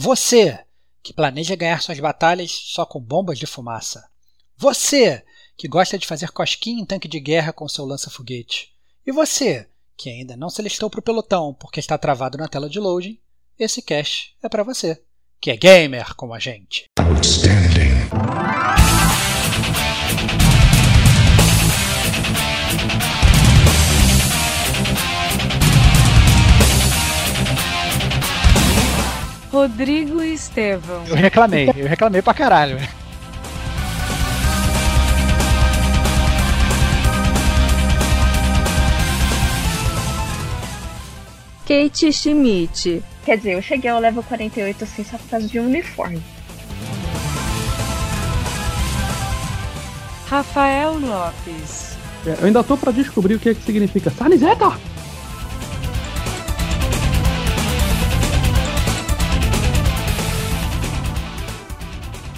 Você, que planeja ganhar suas batalhas só com bombas de fumaça. Você, que gosta de fazer cosquinha em tanque de guerra com seu lança-foguete. E você, que ainda não se alistou para o pelotão porque está travado na tela de loading, esse cache é para você, que é gamer como a gente. Outstanding. Rodrigo e Estevão. Eu reclamei, eu reclamei pra caralho. Kate Schmidt. Quer dizer, eu cheguei ao level 48 assim só por causa de um uniforme. Rafael Lopes. É, eu ainda tô para descobrir o que, é que significa Sanizeta!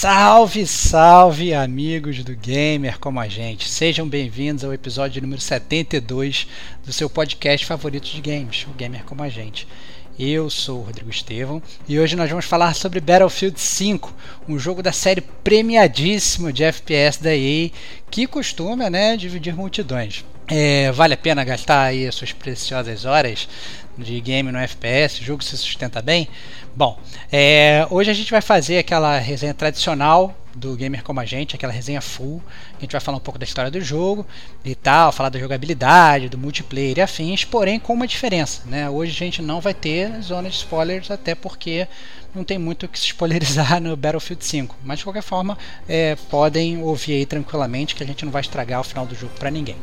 Salve, salve, amigos do Gamer como a gente. Sejam bem-vindos ao episódio número 72 do seu podcast favorito de games, o Gamer como a gente. Eu sou o Rodrigo Estevão e hoje nós vamos falar sobre Battlefield 5, um jogo da série premiadíssima de FPS da EA que costuma né, dividir multidões. É, vale a pena gastar aí suas preciosas horas de game no FPS? O jogo se sustenta bem? Bom, é, hoje a gente vai fazer aquela resenha tradicional do Gamer Como a Gente, aquela resenha full. A gente vai falar um pouco da história do jogo e tal, falar da jogabilidade, do multiplayer e afins, porém com uma diferença. Né? Hoje a gente não vai ter zona de spoilers, até porque não tem muito o que se spoilerizar no Battlefield 5. Mas de qualquer forma, é, podem ouvir aí tranquilamente que a gente não vai estragar o final do jogo para ninguém.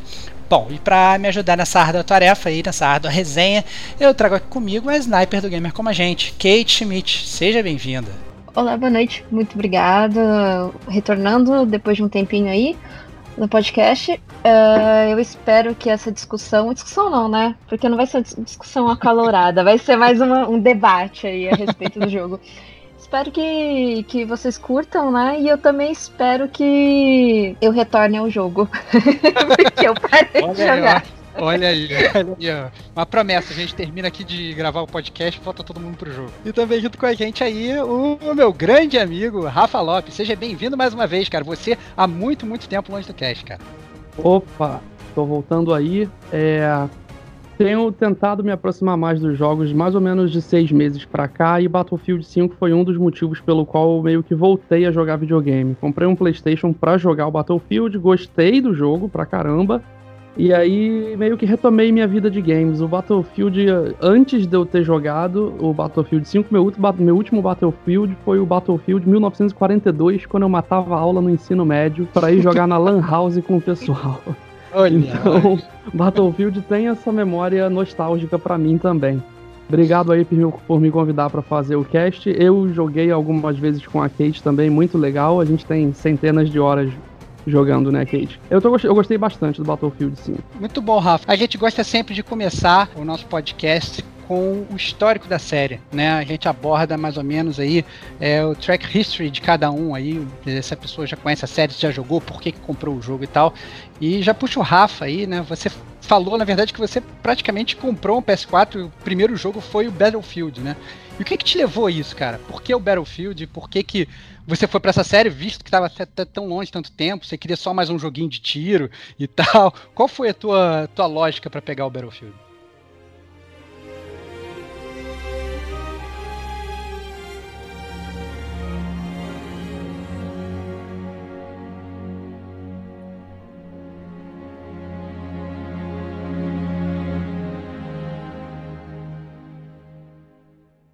Bom, e para me ajudar nessa árdua tarefa aí, nessa árdua resenha, eu trago aqui comigo a sniper do Gamer Como a Gente, Kate Schmidt. Seja bem-vinda. Olá, boa noite. Muito obrigada. Retornando depois de um tempinho aí no podcast. Uh, eu espero que essa discussão. Discussão não, né? Porque não vai ser uma discussão acalorada, vai ser mais uma, um debate aí a respeito do jogo espero que, que vocês curtam, né? E eu também espero que eu retorne ao jogo. Porque eu parei olha de jogar. Aí, olha aí, olha aí, ó. Uma promessa, a gente termina aqui de gravar o podcast volta todo mundo pro jogo. E também junto com a gente aí, o, o meu grande amigo, Rafa Lopes. Seja bem-vindo mais uma vez, cara. Você há muito, muito tempo longe do cast, cara. Opa, tô voltando aí. É, tenho tentado me aproximar mais dos jogos mais ou menos de seis meses para cá e Battlefield 5 foi um dos motivos pelo qual eu meio que voltei a jogar videogame. Comprei um PlayStation para jogar o Battlefield, gostei do jogo pra caramba e aí meio que retomei minha vida de games. O Battlefield, antes de eu ter jogado o Battlefield 5, meu, meu último Battlefield foi o Battlefield 1942, quando eu matava aula no ensino médio para ir jogar na Lan House com o pessoal. Olha, então. Battlefield tem essa memória nostálgica para mim também. Obrigado aí por, por me convidar para fazer o cast. Eu joguei algumas vezes com a Kate também, muito legal. A gente tem centenas de horas jogando, né, Kate? Eu, tô, eu gostei bastante do Battlefield 5. Muito bom, Rafa. A gente gosta sempre de começar o nosso podcast com o histórico da série, né? A gente aborda mais ou menos aí é, o track history de cada um aí, se a pessoa já conhece a série, já jogou, por que, que comprou o jogo e tal. E já puxa o Rafa aí, né? Você falou, na verdade, que você praticamente comprou um PS4 e o primeiro jogo foi o Battlefield, né? E o que que te levou a isso, cara? Por que o Battlefield? Por que que você foi para essa série, visto que estava tão longe tanto tempo, você queria só mais um joguinho de tiro e tal? Qual foi a tua, tua lógica para pegar o Battlefield?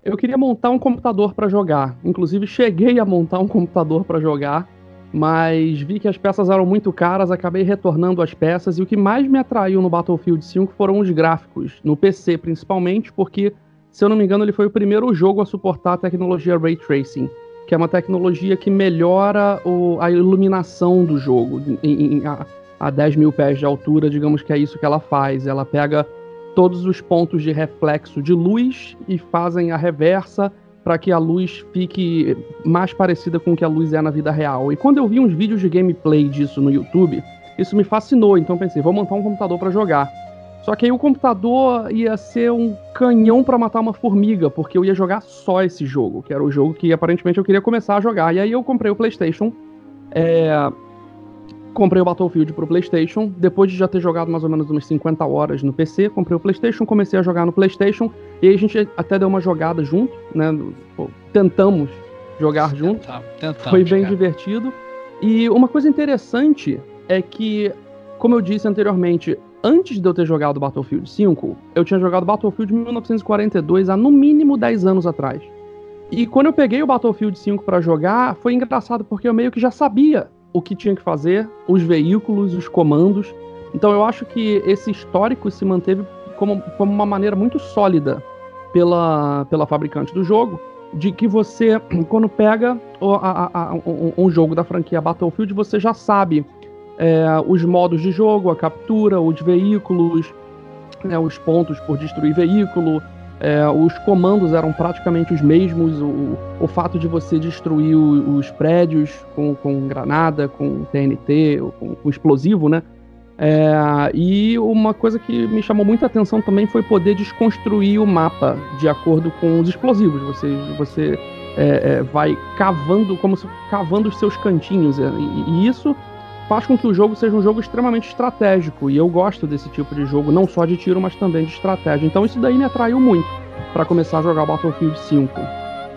Eu queria montar um computador para jogar. Inclusive, cheguei a montar um computador para jogar, mas vi que as peças eram muito caras, acabei retornando as peças. E o que mais me atraiu no Battlefield 5 foram os gráficos, no PC principalmente, porque, se eu não me engano, ele foi o primeiro jogo a suportar a tecnologia Ray Tracing, que é uma tecnologia que melhora o, a iluminação do jogo. Em, em, a, a 10 mil pés de altura, digamos que é isso que ela faz. Ela pega todos os pontos de reflexo de luz e fazem a reversa para que a luz fique mais parecida com o que a luz é na vida real. E quando eu vi uns vídeos de gameplay disso no YouTube, isso me fascinou, então pensei, vou montar um computador para jogar. Só que aí o computador ia ser um canhão para matar uma formiga, porque eu ia jogar só esse jogo, que era o jogo que aparentemente eu queria começar a jogar. E aí eu comprei o PlayStation, é... comprei o Battlefield pro PlayStation. Depois de já ter jogado mais ou menos umas 50 horas no PC, comprei o PlayStation, comecei a jogar no PlayStation. E aí a gente até deu uma jogada junto, né? Tentamos jogar junto. Tentamos, tentamos, Foi bem cara. divertido. E uma coisa interessante é que, como eu disse anteriormente, antes de eu ter jogado Battlefield 5, eu tinha jogado Battlefield 1942 há no mínimo 10 anos atrás. E quando eu peguei o Battlefield 5 para jogar, foi engraçado porque eu meio que já sabia o que tinha que fazer, os veículos, os comandos. Então eu acho que esse histórico se manteve como, como uma maneira muito sólida pela, pela fabricante do jogo, de que você, quando pega a, a, um, um jogo da franquia Battlefield, você já sabe é, os modos de jogo, a captura, os veículos, né, os pontos por destruir veículo, é, os comandos eram praticamente os mesmos, o, o fato de você destruir o, os prédios com, com granada, com TNT, com, com explosivo, né? É, e uma coisa que me chamou muita atenção também foi poder desconstruir o mapa de acordo com os explosivos. Você, você é, é, vai cavando, como se cavando os seus cantinhos. É, e, e isso faz com que o jogo seja um jogo extremamente estratégico. E eu gosto desse tipo de jogo, não só de tiro, mas também de estratégia. Então isso daí me atraiu muito para começar a jogar Battlefield 5.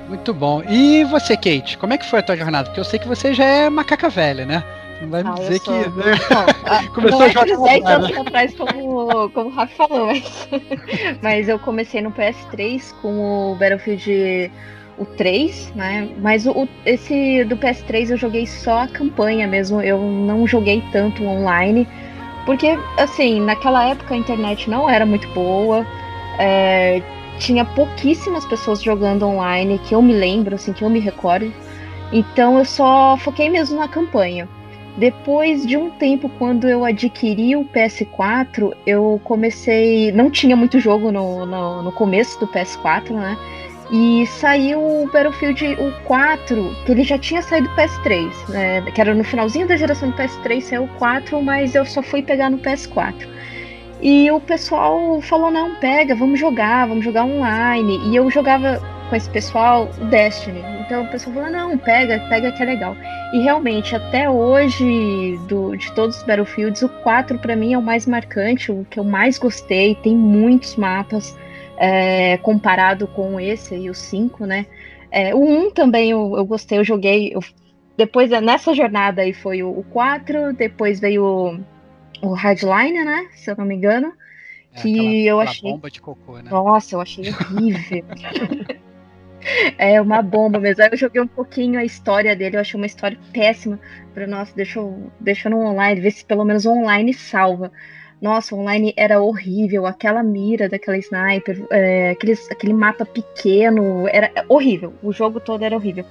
Muito bom. E você, Kate, como é que foi a tua jornada? Porque eu sei que você já é macaca velha, né? Não vai me ah, dizer que. Não, começou a jogar. 10 anos atrás, como, como o Rafa falou, mas... mas eu comecei no PS3 com o Battlefield o 3, né? Mas o, esse do PS3 eu joguei só a campanha mesmo, eu não joguei tanto online, porque assim, naquela época a internet não era muito boa, é, tinha pouquíssimas pessoas jogando online, que eu me lembro, assim, que eu me recordo. Então eu só foquei mesmo na campanha. Depois de um tempo, quando eu adquiri o PS4, eu comecei. Não tinha muito jogo no, no, no começo do PS4, né? E saiu o Battlefield o 4, que ele já tinha saído do PS3, né? Que era no finalzinho da geração do PS3, saiu o 4, mas eu só fui pegar no PS4. E o pessoal falou: não, pega, vamos jogar, vamos jogar online. E eu jogava com esse pessoal o Destiny. Então o pessoal falou: não, pega, pega que é legal. E realmente, até hoje, do, de todos os Battlefields, o 4 para mim é o mais marcante, o que eu mais gostei. Tem muitos mapas é, comparado com esse aí, o 5, né? É, o 1 também eu, eu gostei, eu joguei. Eu, depois, nessa jornada aí foi o, o 4, depois veio o, o Hardline, né? Se eu não me engano. É, que aquela, eu achei. bomba de cocô, né? Nossa, eu achei horrível. é uma bomba mesmo. Aí eu joguei um pouquinho a história dele, eu achei uma história péssima. Falei, nossa, deixa eu, deixa eu no online, ver se pelo menos o online salva. Nossa, online era horrível, aquela mira daquela sniper, é, aqueles, aquele mapa pequeno, era horrível. O jogo todo era horrível.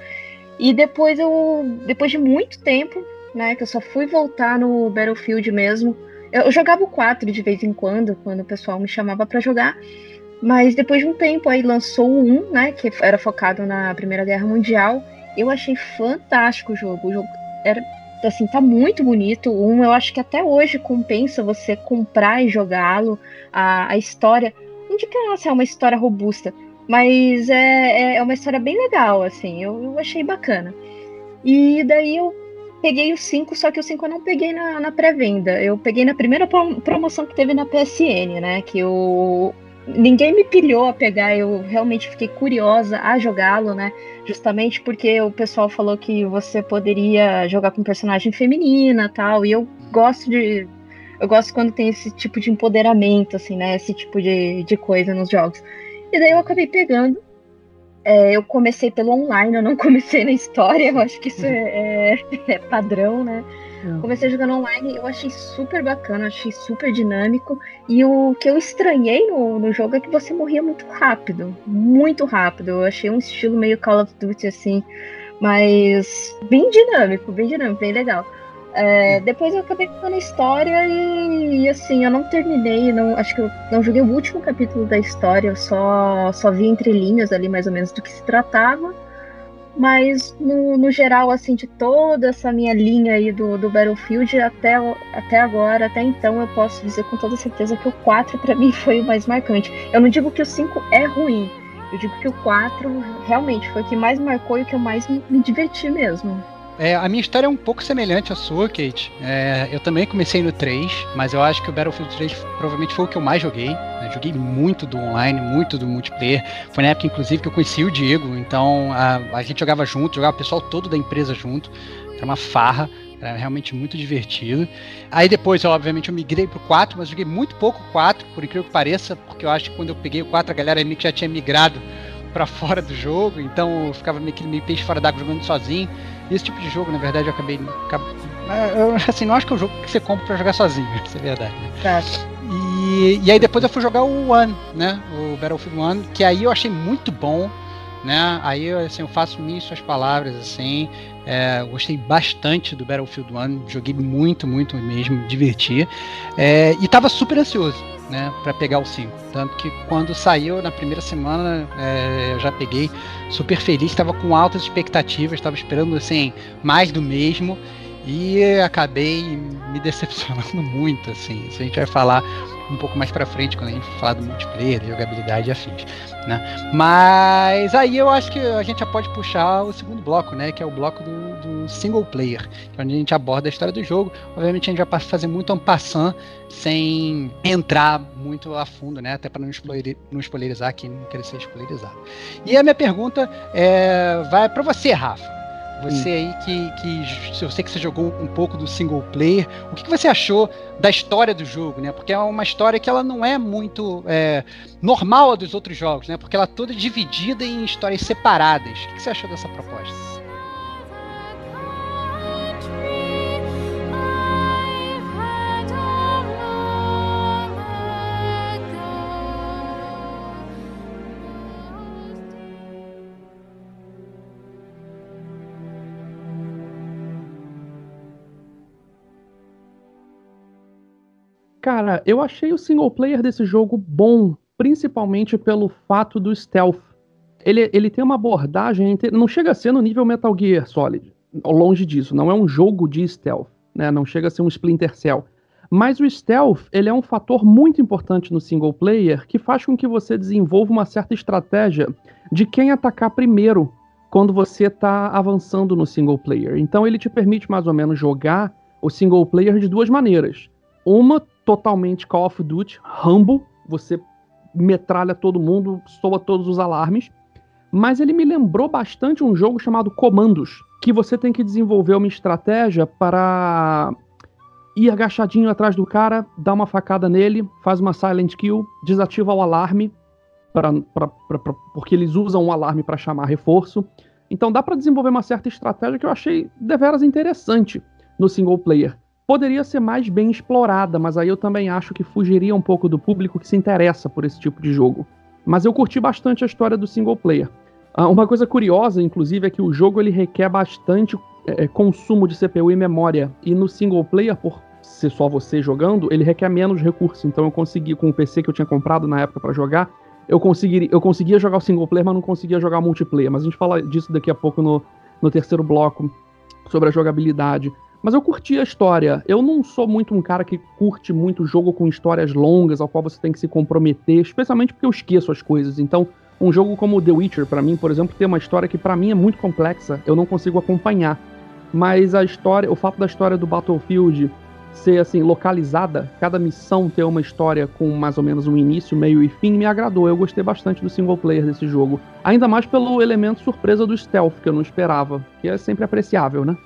E depois eu, depois de muito tempo, né, que eu só fui voltar no Battlefield mesmo. Eu, jogava o 4 de vez em quando, quando o pessoal me chamava para jogar. Mas depois de um tempo aí lançou o 1, né, que era focado na Primeira Guerra Mundial. Eu achei fantástico o jogo. O jogo era assim, tá muito bonito. Um, eu acho que até hoje compensa você comprar e jogá-lo. A, a história, não digo que nossa, é uma história robusta, mas é, é, é uma história bem legal, assim, eu, eu achei bacana. E daí eu peguei o 5, só que o 5 eu não peguei na, na pré-venda. Eu peguei na primeira promoção que teve na PSN, né? Que o, ninguém me pilhou a pegar, eu realmente fiquei curiosa a jogá-lo, né? Justamente porque o pessoal falou que você poderia jogar com personagem feminina tal, e eu gosto de. Eu gosto quando tem esse tipo de empoderamento, assim, né? Esse tipo de, de coisa nos jogos. E daí eu acabei pegando. É, eu comecei pelo online, eu não comecei na história, eu acho que isso é, é, é padrão, né? Comecei jogando online, eu achei super bacana, achei super dinâmico. E o que eu estranhei no, no jogo é que você morria muito rápido. Muito rápido. Eu achei um estilo meio Call of Duty assim, mas bem dinâmico, bem dinâmico, bem legal. É, depois eu acabei ficando a história e, e, assim, eu não terminei, não, acho que eu não joguei o último capítulo da história, eu só, só vi entre linhas ali mais ou menos do que se tratava. Mas no, no geral, assim, de toda essa minha linha aí do, do Battlefield, até, até agora, até então, eu posso dizer com toda certeza que o 4 para mim foi o mais marcante. Eu não digo que o 5 é ruim, eu digo que o 4 realmente foi o que mais marcou e o que eu mais me, me diverti mesmo. É, a minha história é um pouco semelhante à sua, Kate. É, eu também comecei no 3, mas eu acho que o Battlefield 3 provavelmente foi o que eu mais joguei. Né? Joguei muito do online, muito do multiplayer. Foi na época, inclusive, que eu conheci o Diego. Então a, a gente jogava junto, jogava o pessoal todo da empresa junto. Era uma farra. Era realmente muito divertido. Aí depois, eu, obviamente, eu migrei pro 4, mas joguei muito pouco 4, por incrível que pareça, porque eu acho que quando eu peguei o 4, a galera meio que já tinha migrado para fora do jogo, então eu ficava meio que meio peixe fora d'água jogando sozinho. Esse tipo de jogo, na verdade, eu acabei. Eu, assim, não acho que é um jogo que você compra para jogar sozinho, isso é verdade. Né? Tá. E, e aí depois eu fui jogar o One, né? O Battlefield One, que aí eu achei muito bom, né? Aí assim, eu faço minhas suas palavras, assim. É, gostei bastante do Battlefield One, joguei muito, muito mesmo, me diverti. É, e tava super ansioso né, para pegar o 5. Tanto que quando saiu na primeira semana, é, eu já peguei super feliz, estava com altas expectativas, estava esperando assim mais do mesmo e acabei me decepcionando muito, assim. Isso a gente vai falar um pouco mais para frente quando a gente falar do multiplayer, jogabilidade e afins, né? Mas aí eu acho que a gente já pode puxar o segundo bloco, né, que é o bloco do, do single player, é onde a gente aborda a história do jogo. Obviamente a gente vai fazer muito um passant sem entrar muito a fundo, né, até para não spoilerizar quem não quer ser spoilerizado. E a minha pergunta é, vai para você, Rafa. Você aí que, que eu sei que você jogou um pouco do single player, o que, que você achou da história do jogo, né? Porque é uma história que ela não é muito é, normal a dos outros jogos, né? Porque ela é toda dividida em histórias separadas. O que, que você achou dessa proposta? Cara, eu achei o single player desse jogo bom, principalmente pelo fato do stealth. Ele, ele tem uma abordagem, não chega a ser no nível Metal Gear Solid, longe disso, não é um jogo de stealth, né? Não chega a ser um Splinter Cell. Mas o stealth, ele é um fator muito importante no single player que faz com que você desenvolva uma certa estratégia de quem atacar primeiro quando você está avançando no single player. Então ele te permite mais ou menos jogar o single player de duas maneiras. Uma totalmente Call of Duty, Rambo, você metralha todo mundo, soa todos os alarmes. Mas ele me lembrou bastante um jogo chamado Comandos, que você tem que desenvolver uma estratégia para ir agachadinho atrás do cara, dar uma facada nele, faz uma silent kill, desativa o alarme, pra, pra, pra, porque eles usam o alarme para chamar reforço. Então dá para desenvolver uma certa estratégia que eu achei deveras interessante no single player poderia ser mais bem explorada, mas aí eu também acho que fugiria um pouco do público que se interessa por esse tipo de jogo. Mas eu curti bastante a história do single player. Ah, uma coisa curiosa, inclusive, é que o jogo ele requer bastante é, é consumo de CPU e memória. E no single player, por ser só você jogando, ele requer menos recursos. Então eu consegui, com o PC que eu tinha comprado na época para jogar, eu, eu conseguia jogar o single player, mas não conseguia jogar multiplayer. Mas a gente fala disso daqui a pouco no, no terceiro bloco, sobre a jogabilidade. Mas eu curti a história. Eu não sou muito um cara que curte muito jogo com histórias longas, ao qual você tem que se comprometer, especialmente porque eu esqueço as coisas. Então, um jogo como The Witcher, para mim, por exemplo, tem uma história que para mim é muito complexa, eu não consigo acompanhar. Mas a história, o fato da história do Battlefield ser assim localizada, cada missão ter uma história com mais ou menos um início, meio e fim, me agradou. Eu gostei bastante do single player desse jogo. Ainda mais pelo elemento surpresa do stealth que eu não esperava, que é sempre apreciável, né?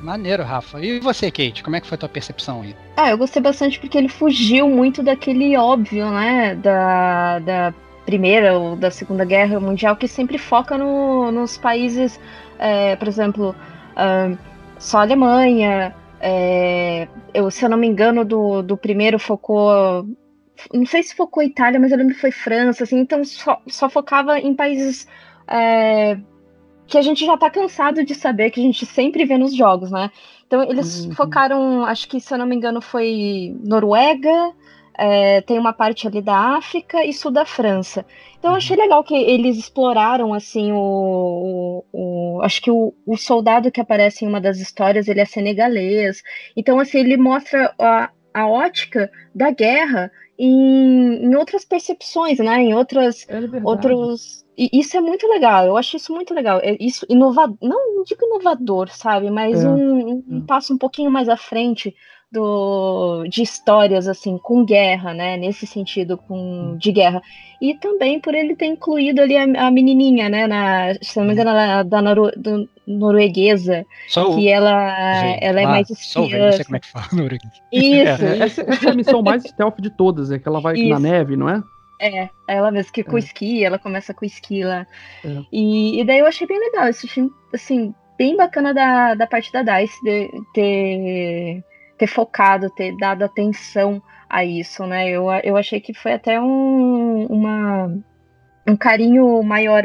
Maneiro, Rafa. E você, Kate, como é que foi a tua percepção aí? Ah, eu gostei bastante porque ele fugiu muito daquele óbvio, né? Da, da Primeira ou da Segunda Guerra Mundial, que sempre foca no, nos países, é, por exemplo, uh, só Alemanha. É, eu, se eu não me engano, do, do primeiro focou. Não sei se focou Itália, mas eu lembro que foi França, assim, então só, só focava em países. É, que a gente já tá cansado de saber que a gente sempre vê nos jogos, né? Então eles Uhum. focaram, acho que se eu não me engano foi Noruega, é, tem uma parte ali da África e sul da França. Então eu achei legal que eles exploraram assim o, o- o- acho que o, o soldado que aparece em uma das histórias ele é senegalês. Então assim ele mostra a, a ótica da guerra em, em outras percepções, né? Em outras É outros. E isso é muito legal, eu acho isso muito legal. É isso inovador, não, não digo inovador, sabe? Mas É, um, um- um é. passo um pouquinho mais à frente do, de histórias assim, com guerra, né? Nesse sentido, com, de guerra. E também por ele ter incluído ali a, a menininha, né? Na, se não me engano, ela é da Noru, do- norueguesa, Só o. que ela, ela é ah, mais espiã. não sei como é que fala no Uruguai. Isso, É, essa, essa é a missão mais stealth de todas, é que ela vai na Isso. neve, não é? É, ela mesmo que com É. esqui, ela começa com esqui lá. É. E, e daí eu achei bem legal, isso achei, assim, bem bacana da, da parte da DICE de- ter, ter focado, ter dado atenção a isso, né? Eu, eu achei que foi até um, uma, um carinho maior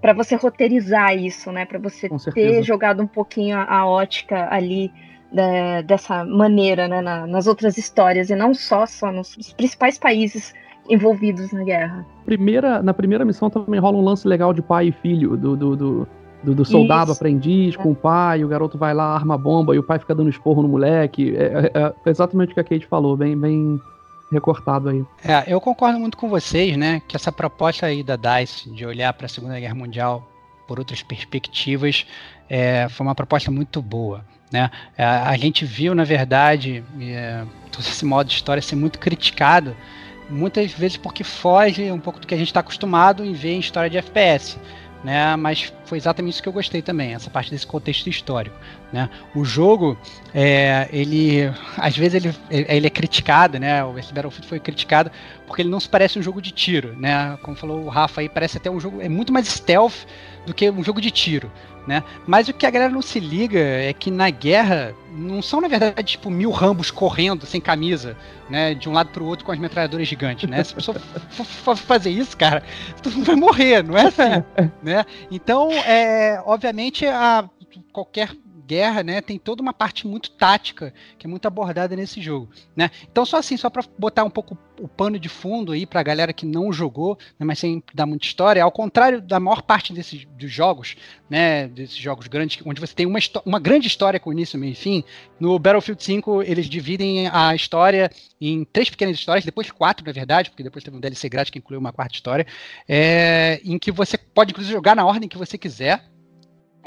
para você roteirizar isso, né? Para você Com ter certeza. jogado um pouquinho a, a ótica ali da- dessa maneira, né? na- nas outras histórias, e não só, só nos, nos principais países envolvidos na guerra. Primeira, na primeira missão também rola um lance legal de pai e filho, do, do, do, do- do soldado Isso. aprendiz com o pai, o garoto vai lá, arma a bomba e o pai fica dando esporro no moleque. É, é- é exatamente o que a Kate falou, bem, bem recortado aí. É, eu concordo muito com vocês, né? Que essa proposta aí da DICE de olhar para a Segunda Guerra Mundial por outras perspectivas é, foi uma proposta muito boa. Né? É, a gente viu, na verdade, é, todo esse modo de história ser muito criticado, muitas vezes porque foge um pouco do que a gente está acostumado em ver em história de FPS. Né, mas foi exatamente isso que eu gostei também, essa parte desse contexto histórico. Né? O jogo, é, ele, às vezes ele, ele é criticado, né? Esse Battlefield foi criticado porque ele não se parece um jogo de tiro, né? Como falou o Rafa aí, parece até um jogo, é muito mais stealth do que um jogo de tiro, né? Mas o que a galera não se liga é que na guerra não são na verdade tipo mil rambos correndo sem camisa, né? De um lado para o outro com as metralhadoras gigantes, né? Se a pessoa for fazer isso, cara, tu vai morrer, não é assim, né? Então, é, obviamente, a qualquer guerra, né, tem toda uma parte muito tática que é muito abordada nesse jogo, né? Então só assim, só para botar um pouco o pano de fundo aí para a galera que não jogou, né, mas sem dar muita história, ao contrário da maior parte desses dos jogos, né, desses jogos grandes onde você tem uma, uma grande história com início, meio e fim, no Battlefield 5 eles dividem a história em três pequenas histórias, depois quatro na verdade, porque depois teve um DLC grátis que incluiu uma quarta história, é, em que você pode inclusive jogar na ordem que você quiser.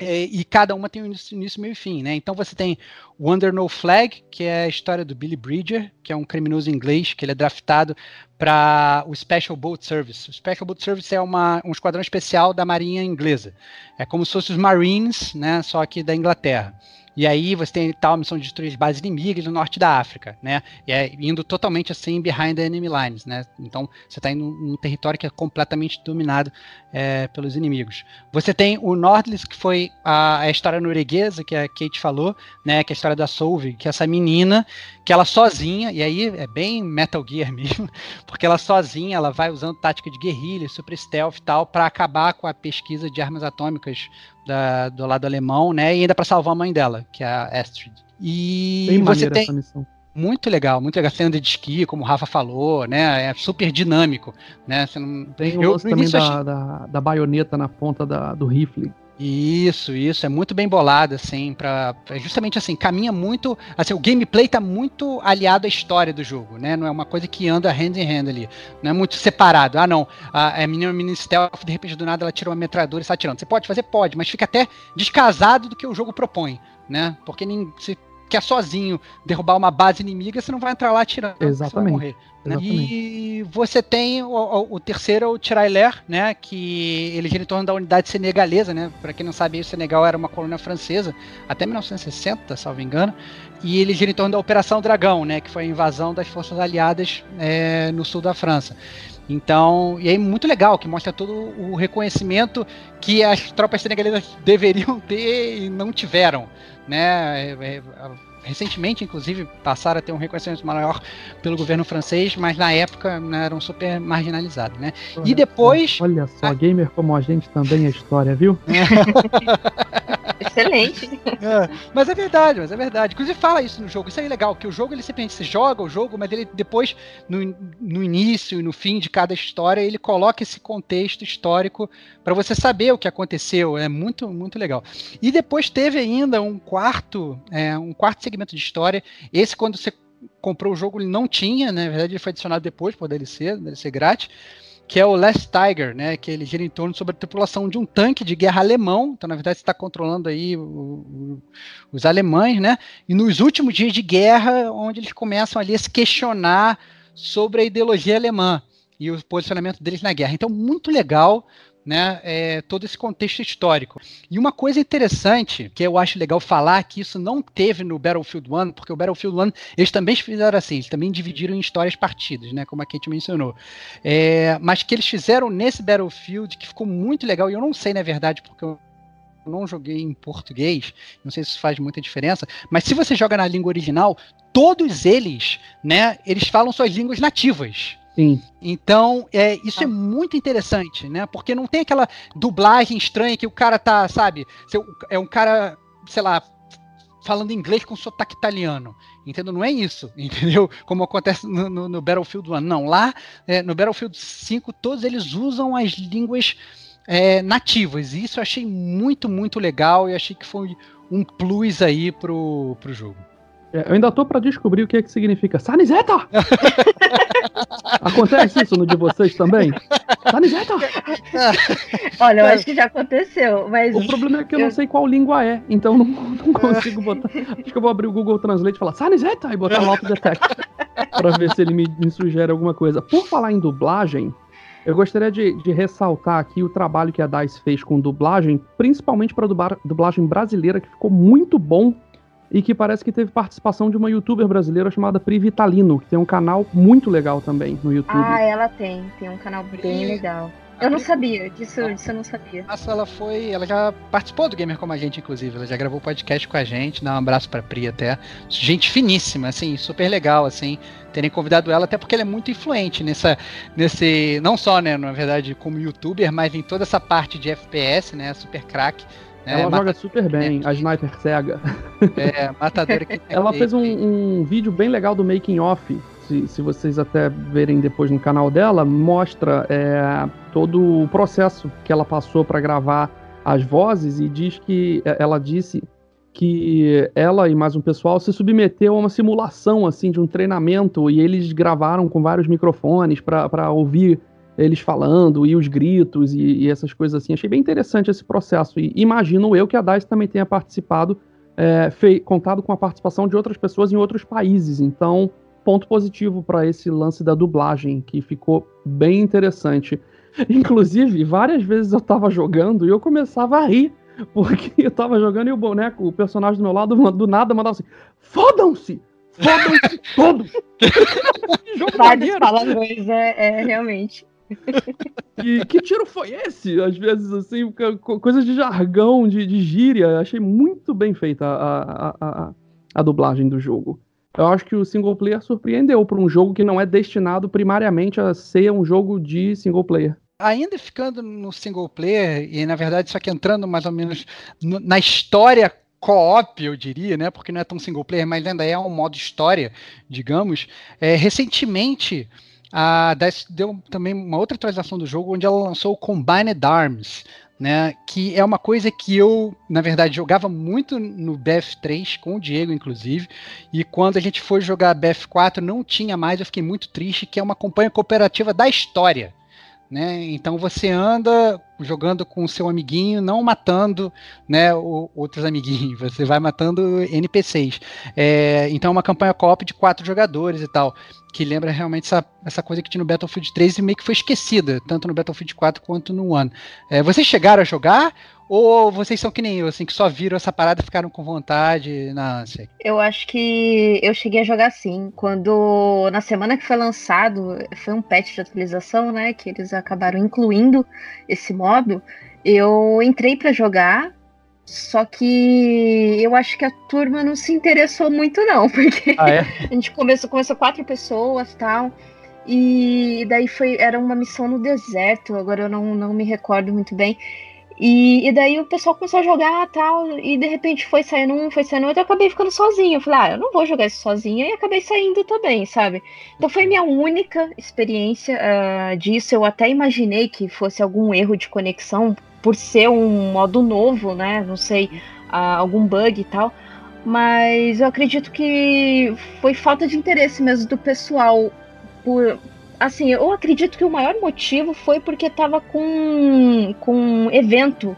É, e cada uma tem um início, meio e fim, né? Então você tem o Under No Flag, que é a história do Billy Bridger, que é um criminoso inglês, que ele é draftado para o Special Boat Service. O Special Boat Service é uma, um esquadrão especial da Marinha Inglesa. É como se fosse os Marines, né? Só que da Inglaterra. E aí você tem tal missão de destruir as bases inimigas no norte da África, né? E é indo totalmente assim behind the enemy lines, né? Então você está em um, território que é completamente dominado é, pelos inimigos. Você tem o Nordlis, que foi a, a, história norueguesa que a Kate falou, né? Que é a história da Solveig, que é essa menina que ela sozinha, e aí é bem Metal Gear mesmo, porque ela sozinha, ela vai usando tática de guerrilha, super stealth e tal, para acabar com a pesquisa de armas atômicas da, do lado alemão, né? E ainda para salvar a mãe dela, que é a Astrid. E Bem você tem essa missão. muito legal, muito legal. Você anda de esqui, como o Rafa falou, né? É super dinâmico, né? Você não... Tem o lance também da, achei... da, da, baioneta na ponta da, do rifle. Isso, isso, é muito bem bolado, assim, para justamente assim, caminha muito, assim, o gameplay tá muito aliado à história do jogo, né, não é uma coisa que anda hand in hand ali, não é muito separado, ah não, a, a menina, menina stealth, de repente do nada ela tira uma metralhadora e está atirando, você pode fazer? Pode, mas fica até descasado do que o jogo propõe, né, porque nem, se quer sozinho derrubar uma base inimiga, você não vai entrar lá atirando, Exatamente. você vai morrer. Né? E você tem o, o, o terceiro, o Tirailer, né? Que ele gira em torno da unidade senegalesa, né? Para quem não sabe, o Senegal era uma colônia francesa até 1960, salvo engano. E ele gira em torno da Operação Dragão, né? Que foi a invasão das forças aliadas é, no sul da França. Então, e aí muito legal, que mostra todo o reconhecimento que as tropas senegalesas deveriam ter e não tiveram, né? Recentemente, inclusive, passaram a ter um reconhecimento maior pelo governo francês, mas na época né, eram super marginalizados, né? Olha e depois. Só, olha só, gamer como a gente também é história, viu? Excelente. É, mas é verdade, mas é verdade. Inclusive fala isso no jogo. Isso aí é legal, que o jogo ele simplesmente se joga o jogo, mas ele depois, no, no início e no fim de cada história, ele coloca esse contexto histórico para você saber o que aconteceu. É muito, muito legal. E depois teve ainda um quarto, é, um quarto segmento de história. Esse, quando você comprou o jogo, ele não tinha, né? Na verdade, ele foi adicionado depois por DLC, DLC grátis que é o Last Tiger, né? Que ele gira em torno sobre a tripulação de um tanque de guerra alemão. Então, na verdade, você está controlando aí o, o, os alemães, né? E nos últimos dias de guerra, onde eles começam ali a se questionar sobre a ideologia alemã e o posicionamento deles na guerra. Então, muito legal né, é, todo esse contexto histórico. E uma coisa interessante, que eu acho legal falar, que isso não teve no Battlefield 1, porque o Battlefield 1, eles também fizeram assim, eles também dividiram em histórias partidas, né, como a Kate mencionou. É, mas que eles fizeram nesse Battlefield, que ficou muito legal, e eu não sei, na verdade, porque eu não joguei em português, não sei se isso faz muita diferença, mas se você joga na língua original, todos eles, né, eles falam suas línguas nativas. Sim. Então, é, isso é muito interessante, né? Porque não tem aquela dublagem estranha que o cara tá, sabe? É um cara, sei lá, falando inglês com sotaque italiano. Entendeu? Não é isso, entendeu? Como acontece no, no, no Battlefield 1. Não, lá é, no Battlefield 5, todos eles usam as línguas é, nativas. E isso eu achei muito, muito legal e achei que foi um plus aí pro, pro jogo. É, eu ainda tô para descobrir o que é que significa Sanizeta! Acontece isso no de vocês também? Sanizeta! Olha, eu acho que já aconteceu, mas. O problema é que eu, eu... não sei qual língua é, então não, não consigo botar. Acho que eu vou abrir o Google Translate e falar Sanizeta! e botar no Detect para ver se ele me, me, sugere alguma coisa. Por falar em dublagem, eu gostaria de, de, ressaltar aqui o trabalho que a DICE fez com dublagem, principalmente para dublagem brasileira, que ficou muito bom e que parece que teve participação de uma youtuber brasileira chamada Pri Vitalino, que tem um canal muito legal também no YouTube. Ah, ela tem, tem um canal bem legal. Eu não sabia, disso, disso eu não sabia. Nossa, ela foi. Ela já participou do Gamer Como a Gente, inclusive. Ela já gravou podcast com a gente. Dá um abraço pra Pri até. Gente finíssima, assim, super legal, assim, terem convidado ela, até porque ela é muito influente nessa. Nesse. Não só, né, na verdade, como youtuber, mas em toda essa parte de FPS, né? Super craque. Ela é, joga super bem, a Sniper cega. É, matadora que Ela fez um, um, vídeo bem legal do making off. Se, se vocês até verem depois no canal dela, mostra é, todo o processo que ela passou para gravar as vozes e diz que é, ela disse que ela e mais um pessoal se submeteu a uma simulação assim de um treinamento e eles gravaram com vários microfones para ouvir eles falando e os gritos e, e, essas coisas assim. Achei bem interessante esse processo. E imagino eu que a DICE também tenha participado, é, fei, contado com a participação de outras pessoas em outros países. Então, ponto positivo para esse lance da dublagem, que ficou bem interessante. Inclusive, várias vezes eu tava jogando e eu começava a rir. Porque eu tava jogando e o boneco, o personagem do meu lado, do nada mandava assim: Fodam-se! Fodam-se todos! Vários palavrões, é, é realmente. Que, que tiro foi esse? Às vezes, assim, coisas de jargão, de, de gíria. Achei muito bem feita a, a, a, a dublagem do jogo. Eu acho que o single player surpreendeu para um jogo que não é destinado primariamente a ser um jogo de single player. Ainda ficando no single player, e na verdade só que entrando mais ou menos no, na história co-op, eu diria, né? Porque não é tão single player, mas ainda é um modo história, digamos. É, recentemente a DICE deu também uma outra atualização do jogo onde ela lançou o Combined Arms, né? Que é uma coisa que eu, na verdade, jogava muito no BF3 com o Diego, inclusive. E quando a gente foi jogar BF4 não tinha mais, eu fiquei muito triste, que é uma campanha cooperativa da história. Né? Então você anda jogando com o seu amiguinho, não matando né, o, outros amiguinhos, você vai matando NPCs. É, então é uma campanha co-op de quatro jogadores e tal, que lembra realmente essa, essa coisa que tinha no Battlefield 3 e meio que foi esquecida, tanto no Battlefield 4 quanto no One. É, vocês chegaram a jogar ou vocês são que nem eu, assim, que só viram essa parada e ficaram com vontade? Não, sei. Eu acho que eu cheguei a jogar sim. Quando, na semana que foi lançado, foi um patch de atualização, né? Que eles acabaram incluindo esse modo. Eu entrei para jogar, Só que eu acho que a turma não se interessou muito, não, porque Ah, é? a gente começou, começou quatro pessoas tal. E daí foi. Era uma missão no deserto, agora eu não, não me recordo muito bem. E, e daí o pessoal começou a jogar tal, e de repente foi saindo um, foi saindo outro, eu acabei ficando sozinha. Eu falei, ah, eu não vou jogar isso sozinha, e acabei saindo também, sabe? Então foi minha única experiência ah, disso. Eu até imaginei que fosse algum erro de conexão, por ser um modo novo, né? Não sei, ah, algum bug e tal. Mas eu acredito que foi falta de interesse mesmo do pessoal por assim, eu acredito que o maior motivo foi porque tava com com evento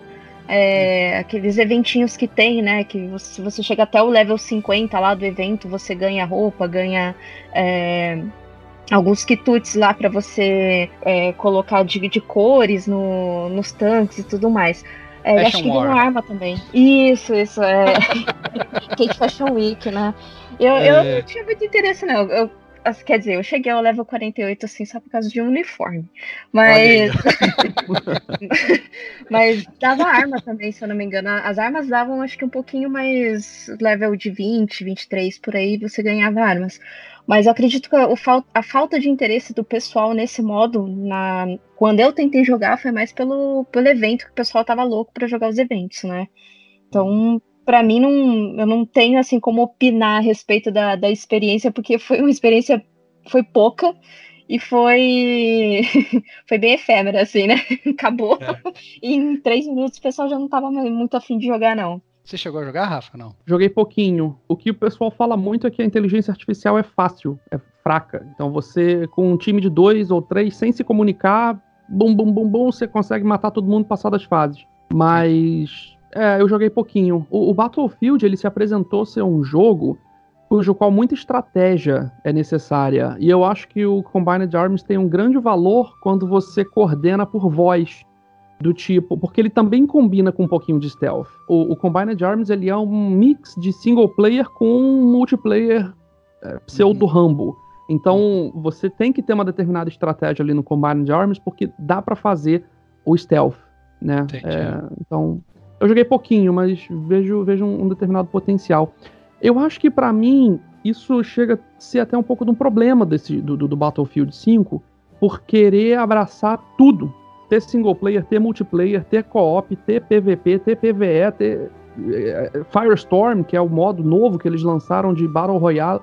é, aqueles eventinhos que tem, né? Que você- se você chega até o level 50 lá do evento, você ganha roupa, ganha é, alguns quitutes lá para você é, colocar de, de cores no, nos tanques e tudo mais. É, acho que ganha War. arma também. Isso, isso. É... Kate Fashion Week, né? Eu, É. eu não tinha muito interesse, não. Eu, quer dizer, eu cheguei ao level 48 assim só por causa de um uniforme. Mas. Mas dava arma também, se eu não me engano. As armas davam, acho que um pouquinho mais level de 20, 23 por aí, você ganhava armas. Mas eu acredito que fal- a falta de interesse do pessoal nesse modo, na, quando eu tentei jogar, foi mais pelo, pelo evento que o pessoal tava louco pra jogar os eventos, né? Então, pra mim, não, eu não tenho assim como opinar a respeito da, da experiência, porque foi uma experiência foi pouca e foi foi bem efêmera, assim, né? Acabou. É. E em três minutos o pessoal já não tava mais muito afim de jogar, não. Você chegou a jogar, Rafa? Não. Joguei pouquinho. O que o pessoal fala muito é que a inteligência artificial é fácil, é fraca. Então você, com um time de dois ou três, sem se comunicar, bum, bum, bum, bum, você consegue matar todo mundo passar das fases. Mas, é, eu joguei pouquinho. O, o Battlefield, ele se apresentou ser um jogo cujo qual muita estratégia é necessária. E eu acho que o Combined Arms tem um grande valor quando você coordena por voz do tipo, porque ele também combina com um pouquinho de stealth. O, o Combined Arms ele é um mix de single player com um multiplayer é, pseudo Rambo. Então você tem que ter uma determinada estratégia ali no Combined Arms porque dá pra fazer o stealth, né? É, então eu joguei pouquinho, mas vejo, vejo um, determinado potencial. Eu acho que pra mim isso chega a ser até um pouco de um problema desse do, do- Battlefield 5 por querer abraçar tudo ter single player, ter multiplayer, ter co-op, ter PVP, ter PVE, ter eh, Firestorm, que é o modo novo que eles lançaram de Battle Royale.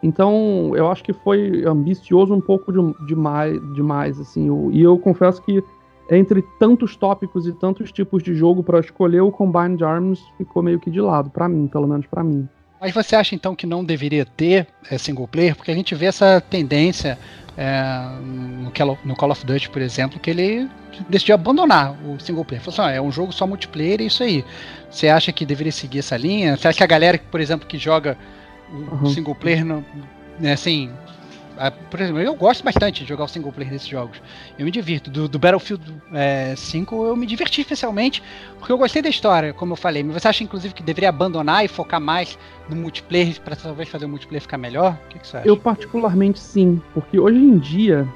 Então, eu acho que foi ambicioso um pouco de- demais, demais assim. e eu confesso que entre tantos tópicos e tantos tipos de jogo para escolher o Combined Arms ficou meio que de lado, pra mim, pelo menos pra mim. Mas você acha então que não deveria ter é, single player? Porque a gente vê essa tendência é, no, Call of, no Duty, por exemplo, que ele decidiu abandonar o single player. Falou assim, ó, é um jogo só multiplayer e é isso aí. Você acha que deveria seguir essa linha? Você acha que a galera, por exemplo, que joga o Uhum. single player, não, né, assim... a- por exemplo, eu gosto bastante de jogar o single player desses jogos. Eu me divirto. Do, do Battlefield é, 5 eu me diverti especialmente porque eu gostei da história, como eu falei. Mas você acha, inclusive, que deveria abandonar e focar mais no multiplayer para talvez fazer o multiplayer ficar melhor? O que, que você acha? Eu particularmente sim, porque hoje em dia,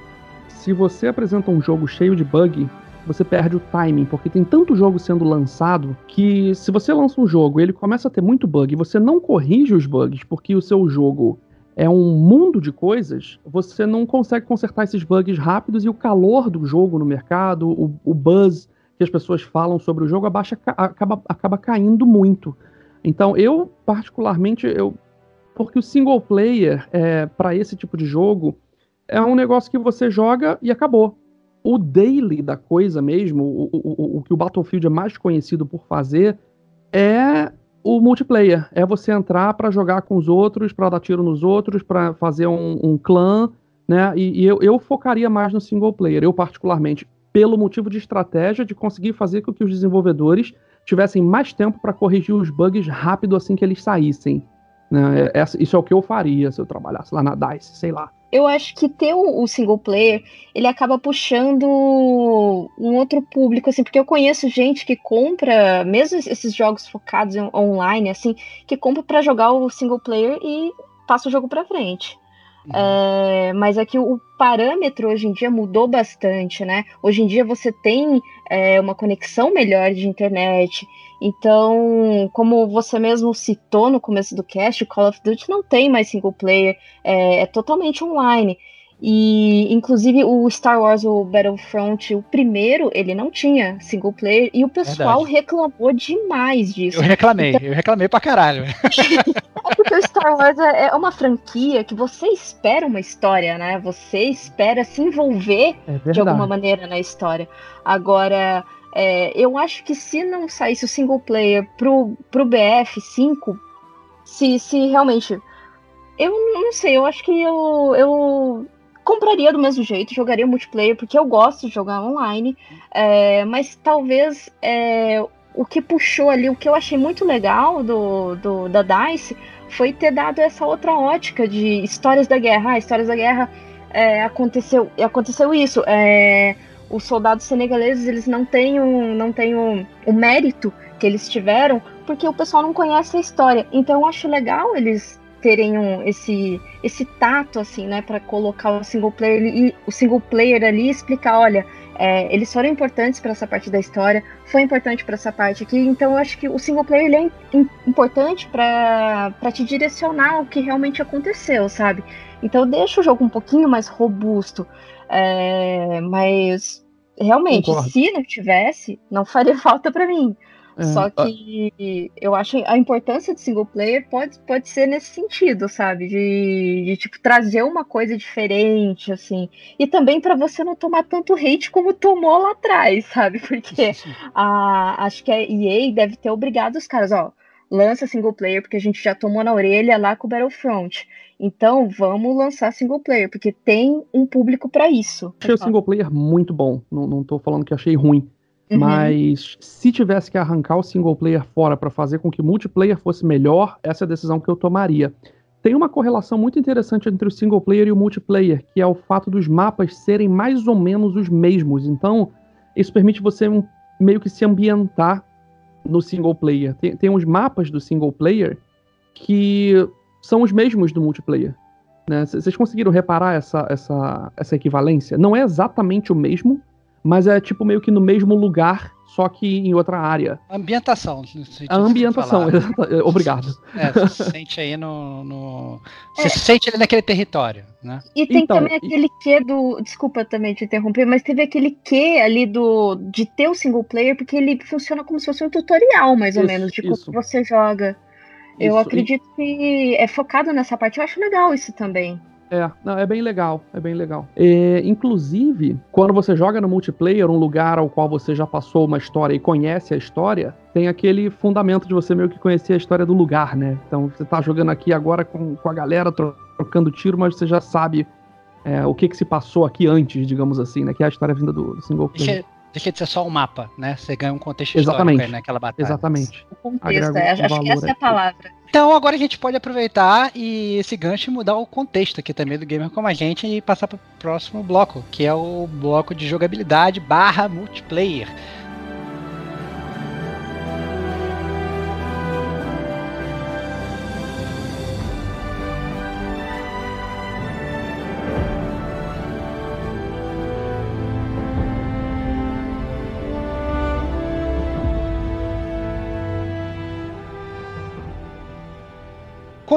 se você apresenta um jogo cheio de bug, você perde o timing, porque tem tanto jogo sendo lançado que se você lança um jogo e ele começa a ter muito bug e você não corrige os bugs porque o seu jogo é um mundo de coisas, você não consegue consertar esses bugs rápidos e o calor do jogo no mercado, o, o buzz que as pessoas falam sobre o jogo abaixa, ca- acaba, acaba caindo muito. Então, eu, particularmente, eu porque o single player, é, para esse tipo de jogo, é um negócio que você joga e acabou. O daily da coisa mesmo, o, o, o- o que o Battlefield é mais conhecido por fazer, é o multiplayer. É você entrar para jogar com os outros, para dar tiro nos outros, para fazer um, um clã, né? E, e eu, eu focaria mais no single player, eu particularmente, pelo motivo de estratégia, de conseguir fazer com que os desenvolvedores tivessem mais tempo para corrigir os bugs rápido assim que eles saíssem. Né? É- isso é o que eu faria se eu trabalhasse lá na DICE, sei lá. Eu acho que ter o, o single player, ele acaba puxando um outro público, assim, porque eu conheço gente que compra, mesmo esses jogos focados em online, assim, que compra pra jogar o single player e passa o jogo pra frente. É, mas é que o parâmetro hoje em dia mudou bastante, né? Hoje em dia você tem é, uma conexão melhor de internet. Então, como você mesmo citou no começo do cast, o Call of Duty não tem mais single player, é, é totalmente online. E, inclusive, o Star Wars, o Battlefront, o primeiro, ele não tinha single player e o pessoal Verdade. reclamou demais disso. Eu reclamei, eu reclamei pra caralho. É porque o Star Wars é é uma franquia que você espera uma história, né? Você espera se envolver É de alguma maneira na história. Agora, é, eu acho que se não saísse o single player pro, pro BF5, se, se realmente. Eu não sei, eu acho que eu, eu compraria do mesmo jeito, jogaria multiplayer, porque eu gosto de jogar online, é, mas talvez é, o que puxou ali, o que eu achei muito legal do, do, da DICE foi ter dado essa outra ótica de histórias da guerra. Ah, histórias da guerra é, aconteceu, aconteceu isso. É, os soldados senegaleses eles não têm, um, não têm um, o mérito que eles tiveram porque o pessoal não conhece a história. Então eu acho legal eles terem um, esse, esse tato assim, né, para colocar o single player e o single player ali e explicar, olha, é, eles foram importantes para essa parte da história, foi importante para essa parte aqui. Então eu acho que o single player ele é im- importante para te direcionar o que realmente aconteceu, sabe? Então deixa o jogo um pouquinho mais robusto. É, mas realmente, Concordo. se não tivesse, não faria falta para mim. É, Só que eu acho a importância do single player pode, pode ser nesse sentido, sabe? De, de tipo trazer uma coisa diferente, assim. E também para você não tomar tanto hate como tomou lá atrás, sabe? Porque a, acho que a EA deve ter obrigado os caras, ó, lança single player porque a gente já tomou na orelha lá com o Battlefront. Então vamos lançar single player porque tem um público para isso. achei o single player muito bom. Não, não tô falando que achei ruim. Uhum. Mas se tivesse que arrancar o single player fora pra fazer com que o multiplayer fosse melhor, essa é a decisão que eu tomaria. Tem uma correlação muito interessante entre o single player e o multiplayer, que é o fato dos mapas serem mais ou menos os mesmos. Então, isso permite você um- meio que se ambientar no single player. Tem, tem uns mapas do single player que são os mesmos do multiplayer. né? Vocês conseguiram reparar essa, essa, essa equivalência? Não é exatamente o mesmo, mas é tipo meio que no mesmo lugar, só que em outra área. Ambientação. A ambientação, exata- obrigado. É, você se sente aí no. no- Você se sente ali naquele território, né? E tem Então, também e- aquele quê do. Desculpa também te interromper, mas teve aquele quê ali do de ter o single player, porque ele funciona como se fosse um tutorial, mais ou Isso, menos, de como isso. você joga. Eu Isso, acredito que é focado nessa parte. Eu acho legal isso também. É, não, é bem legal, é bem legal. É, inclusive, quando você joga no multiplayer, um lugar ao qual você já passou uma história e conhece a história, tem aquele fundamento de você meio que conhecer a história do lugar, né? Então você tá jogando aqui agora com, com a galera tro- trocando tiro, mas você já sabe é, o que que se passou aqui antes, digamos assim, né? Que é a história vinda do, do single player. Deixa, de ser só um mapa, né? Você ganha um contexto Exatamente. histórico aí naquela batalha. Exatamente. O contexto, é, acho que essa é a palavra. Então agora a gente pode aproveitar e esse gancho e mudar o contexto aqui também do gamer como a gente e passar para o próximo bloco, que é o bloco de jogabilidade barra multiplayer.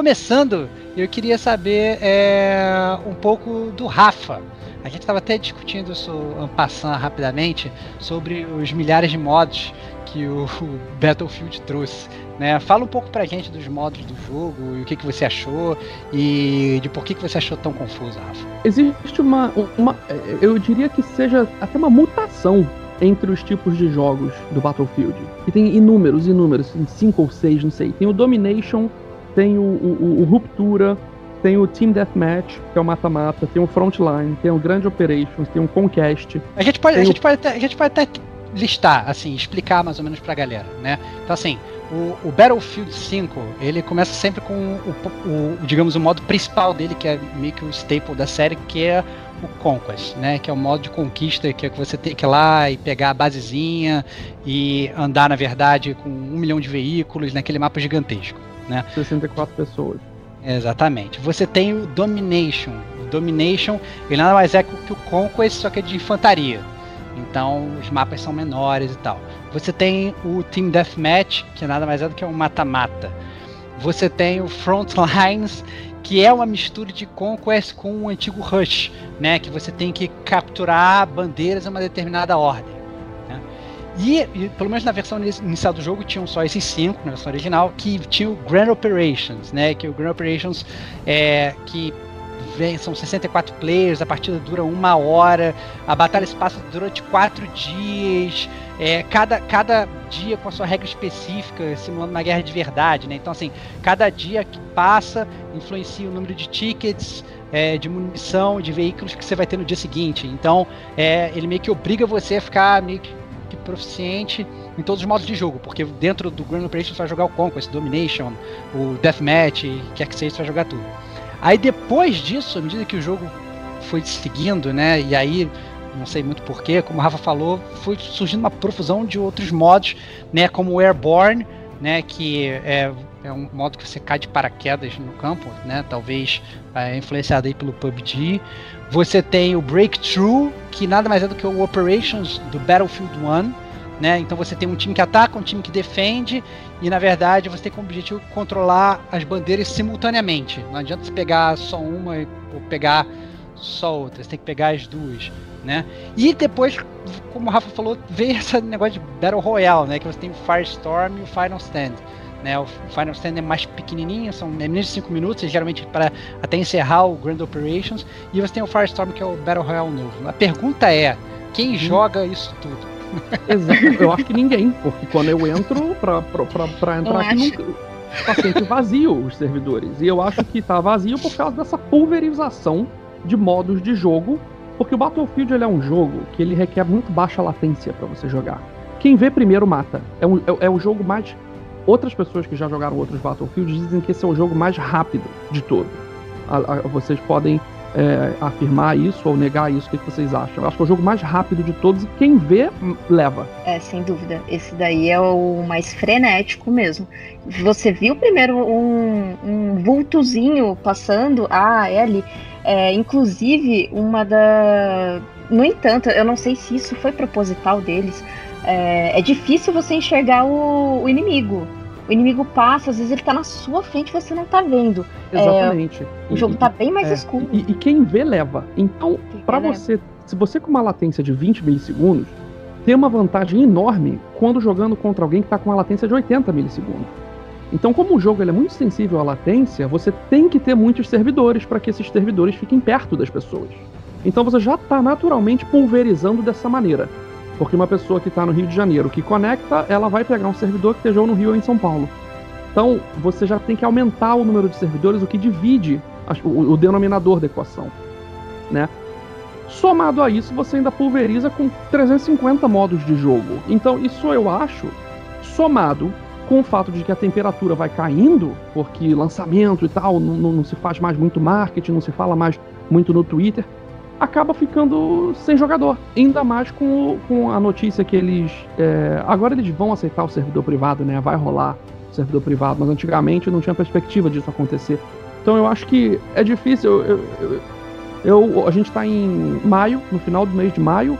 Começando, eu queria saber é, um pouco do Rafa. A gente estava até discutindo isso en passant rapidamente sobre os milhares de modos que o, Battlefield trouxe. Né? Fala um pouco pra gente dos modos do jogo e o que, que você achou e de por que, que você achou tão confuso, Rafa. Existe uma, uma. Eu diria que seja até uma mutação entre os tipos de jogos do Battlefield. Que tem inúmeros, inúmeros, cinco ou seis, não sei. Tem o Domination, tem o, o, o Ruptura, tem o Team Deathmatch, que é o mata-mata, tem o Frontline, tem o Grand Operations, tem o Conquest. A gente pode, a Tem o- gente pode, até, a gente pode até listar, assim, explicar mais ou menos pra galera, né? Então, assim, o, o Battlefield 5, ele começa sempre com o, o- digamos, o modo principal dele, que é meio que o staple da série, que é o Conquest, né? Que é o modo de conquista, que é que você tem que ir lá e pegar a basezinha e andar, na verdade, com um milhão de veículos naquele mapa gigantesco. 64 pessoas. Exatamente. Você tem o Domination. O Domination, ele nada mais é que o Conquest, só que é de infantaria. Então os mapas são menores e tal. Você tem o Team Deathmatch, que nada mais é do que um mata-mata. Você tem o Frontlines, que é uma mistura de Conquest com o antigo Rush, né? Que você tem que capturar bandeiras em uma determinada ordem. E, e, pelo menos na versão inicial do jogo tinham só esses cinco na versão original, que tinha o Grand Operations, né? Que o Grand Operations é que são 64 players, a partida dura uma hora, a batalha se passa durante quatro dias, é, cada, cada dia com a sua regra específica, simulando uma guerra de verdade, né? Então, assim, cada dia que passa influencia o número de tickets, é, de munição, de veículos que você vai ter no dia seguinte. Então, é, ele meio que obriga você a ficar meio que proficiente em todos os modos de jogo, porque dentro do Grand Operation você vai jogar o Conquest, Domination, o Deathmatch, quer que seja, você vai jogar tudo. Aí depois disso, à medida que o jogo foi seguindo, né, e aí não sei muito porquê, como o Rafa falou, foi surgindo uma profusão de outros modos, né, como o Airborne, né, que é, é um modo que você cai de paraquedas no campo, né, talvez é, influenciado aí pelo PUBG. Você tem o Breakthrough, que nada mais é do que o Operations do Battlefield 1, né? Então você tem um time que ataca, um time que defende, e na verdade você tem como objetivo controlar as bandeiras simultaneamente. Não adianta você pegar só uma ou pegar só outra, você tem que pegar as duas. Né? E depois, como o Rafa falou, veio esse negócio de Battle Royale, né? Que você tem o Firestorm e o Final Stand. Né, o Final Stand é mais pequenininho, são menos de 5 minutos, geralmente para até encerrar o Grand Operations. E você tem o Firestorm, que é o Battle Royale novo. A pergunta é: quem hum. joga isso tudo? Exato, eu acho que ninguém, porque quando eu entro pra, pra, pra, pra entrar aqui, nunca, tá sempre vazio os servidores. E eu acho que tá vazio por causa dessa pulverização de modos de jogo, porque o Battlefield ele é um jogo que ele requer muito baixa latência para você jogar. Quem vê primeiro mata. É, um, é, é o jogo mais. Outras pessoas que já jogaram outros Battlefield dizem que esse é o jogo mais rápido de todos. vocês podem é, afirmar isso ou negar isso? O que, vocês acham? Eu acho que é o jogo mais rápido de todos e quem vê, leva. É, sem dúvida. Esse daí é o mais frenético mesmo. Você viu primeiro um, um vultozinho passando, ah, é ali. É, inclusive, uma da. No entanto, eu não sei se isso foi proposital deles. É, é difícil você enxergar o, o inimigo o inimigo passa, às vezes ele tá na sua frente você não tá vendo. Exatamente. É, o jogo tá bem mais é, escuro. E, e, quem vê, leva. Então, para você, se você com uma latência de 20 milissegundos, tem uma vantagem enorme quando jogando contra alguém que tá com uma latência de 80 milissegundos. Então, como o jogo é muito sensível à latência, você tem que ter muitos servidores para que esses servidores fiquem perto das pessoas. Então você já está naturalmente pulverizando dessa maneira. Porque uma pessoa que está no Rio de Janeiro que conecta, ela vai pegar um servidor que esteja no Rio ou em São Paulo. Então, você já tem que aumentar o número de servidores, o que divide o, o denominador da equação. Né? Somado a isso, você ainda pulveriza com 350 modos de jogo. Então, isso eu acho, somado com o fato de que a temperatura vai caindo, porque lançamento e tal, não, não se faz mais muito marketing, não se fala mais muito no Twitter, acaba ficando sem jogador. Ainda mais com, com a notícia que eles. É, agora eles vão aceitar o servidor privado, né? Vai rolar o servidor privado, mas antigamente não tinha perspectiva disso acontecer. Então eu acho que é difícil. Eu, eu, eu a gente está em maio, no final do mês de maio.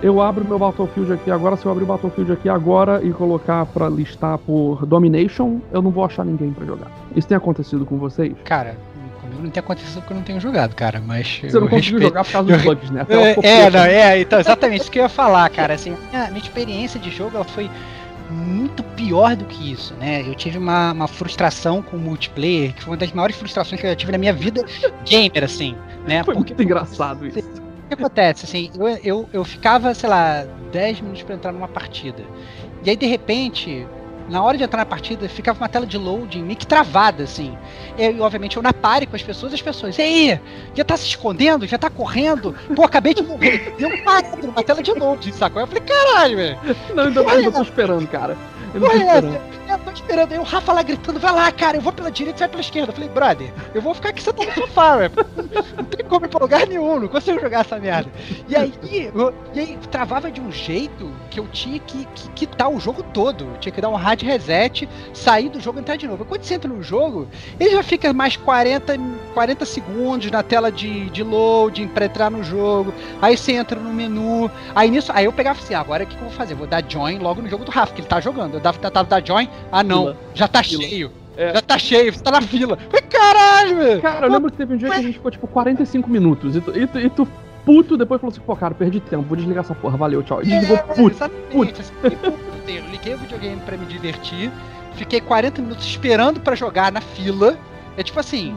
Eu abro meu Battlefield aqui agora. Se eu abrir o Battlefield aqui agora e colocar para listar por Domination, eu não vou achar ninguém para jogar. Isso tem acontecido com vocês? Cara, Comigo não tem acontecido porque eu não tenho jogado, cara. Mas. Você não conseguiu jogar por causa dos bugs, né? Até é, é, não, é, então, exatamente isso que eu ia falar, cara. Assim, minha, minha experiência de jogo ela foi muito pior do que isso, né? Eu tive uma, uma frustração com o multiplayer, que foi uma das maiores frustrações que eu tive na minha vida gamer, assim, né? Foi Porque, muito engraçado isso. O que acontece, assim, eu, eu, eu ficava, sei lá, 10 minutos para entrar numa partida. E aí, de repente, na hora de entrar na partida, ficava uma tela de loading meio que travada, assim. E, obviamente, eu na pare com as pessoas, as pessoas, e aí? Já tá se escondendo? Já tá correndo? Pô, acabei de morrer. Deu um parado numa tela de loading, sacou? Eu falei, caralho, velho. Não, ainda, ainda tô esperando, cara. Eu não tô esperando. É, tô esperando. Aí o Rafa lá gritando, vai lá, cara, eu vou pela direita, vai pela esquerda. Eu falei, brother, eu vou ficar aqui sentado no sofá, velho. Não tem como ir pra lugar nenhum, não consigo jogar essa merda. E aí, eu- e aí travava de um jeito que eu tinha que, que quitar o jogo todo. Eu tinha que dar um hard reset, sair do jogo e entrar de novo. Quando você entra no jogo, ele já fica mais 40, 40 segundos na tela de, de loading pra entrar no jogo. Aí você entra no menu. Aí nisso, aí eu pegava assim, ah, agora o que, que eu vou fazer? Vou dar join logo no jogo do Rafa, que ele tá jogando. Eu dava, tentava dar join, ah não, Fila. já tá Fila. cheio. É. Já tá cheio, você tá na fila. Caralho, velho. Cara, eu lembro que teve um dia que a gente ficou tipo 45 minutos e tu, e tu, e tu puto depois falou assim, pô, cara, perdi tempo, vou desligar essa porra, valeu, tchau. E desligou É, puto. Exatamente. assim, puto inteiro. Liguei o videogame pra me divertir. Fiquei 40 minutos esperando pra jogar na fila. É tipo assim.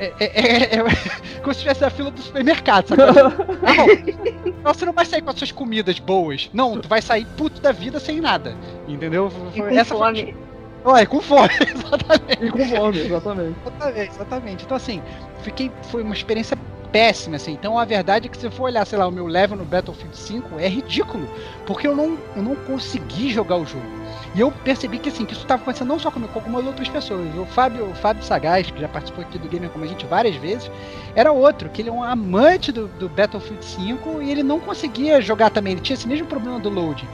É, é- é- é- como se estivesse na fila do supermercado, sabe? Não, não, você não vai sair com as suas comidas boas. Não, tu vai sair puto da vida sem nada. Entendeu? E com Essa foi- fome. Olha, com fome, exatamente. E com fome, exatamente. Exatamente, exatamente. Então, assim, fiquei, foi uma experiência péssima, assim. Então, a verdade é que se for olhar, sei lá, o meu level no Battlefield 5, é ridículo. Porque eu não, eu não consegui jogar o jogo. E eu percebi que, assim, que isso estava acontecendo não só comigo, com algumas outras pessoas. O Fábio, o Fábio Sagaz, que já participou aqui do Gamer Como a Gente várias vezes, era outro, que ele é um amante do, do Battlefield 5 e ele não conseguia jogar também. Ele tinha esse mesmo problema do load.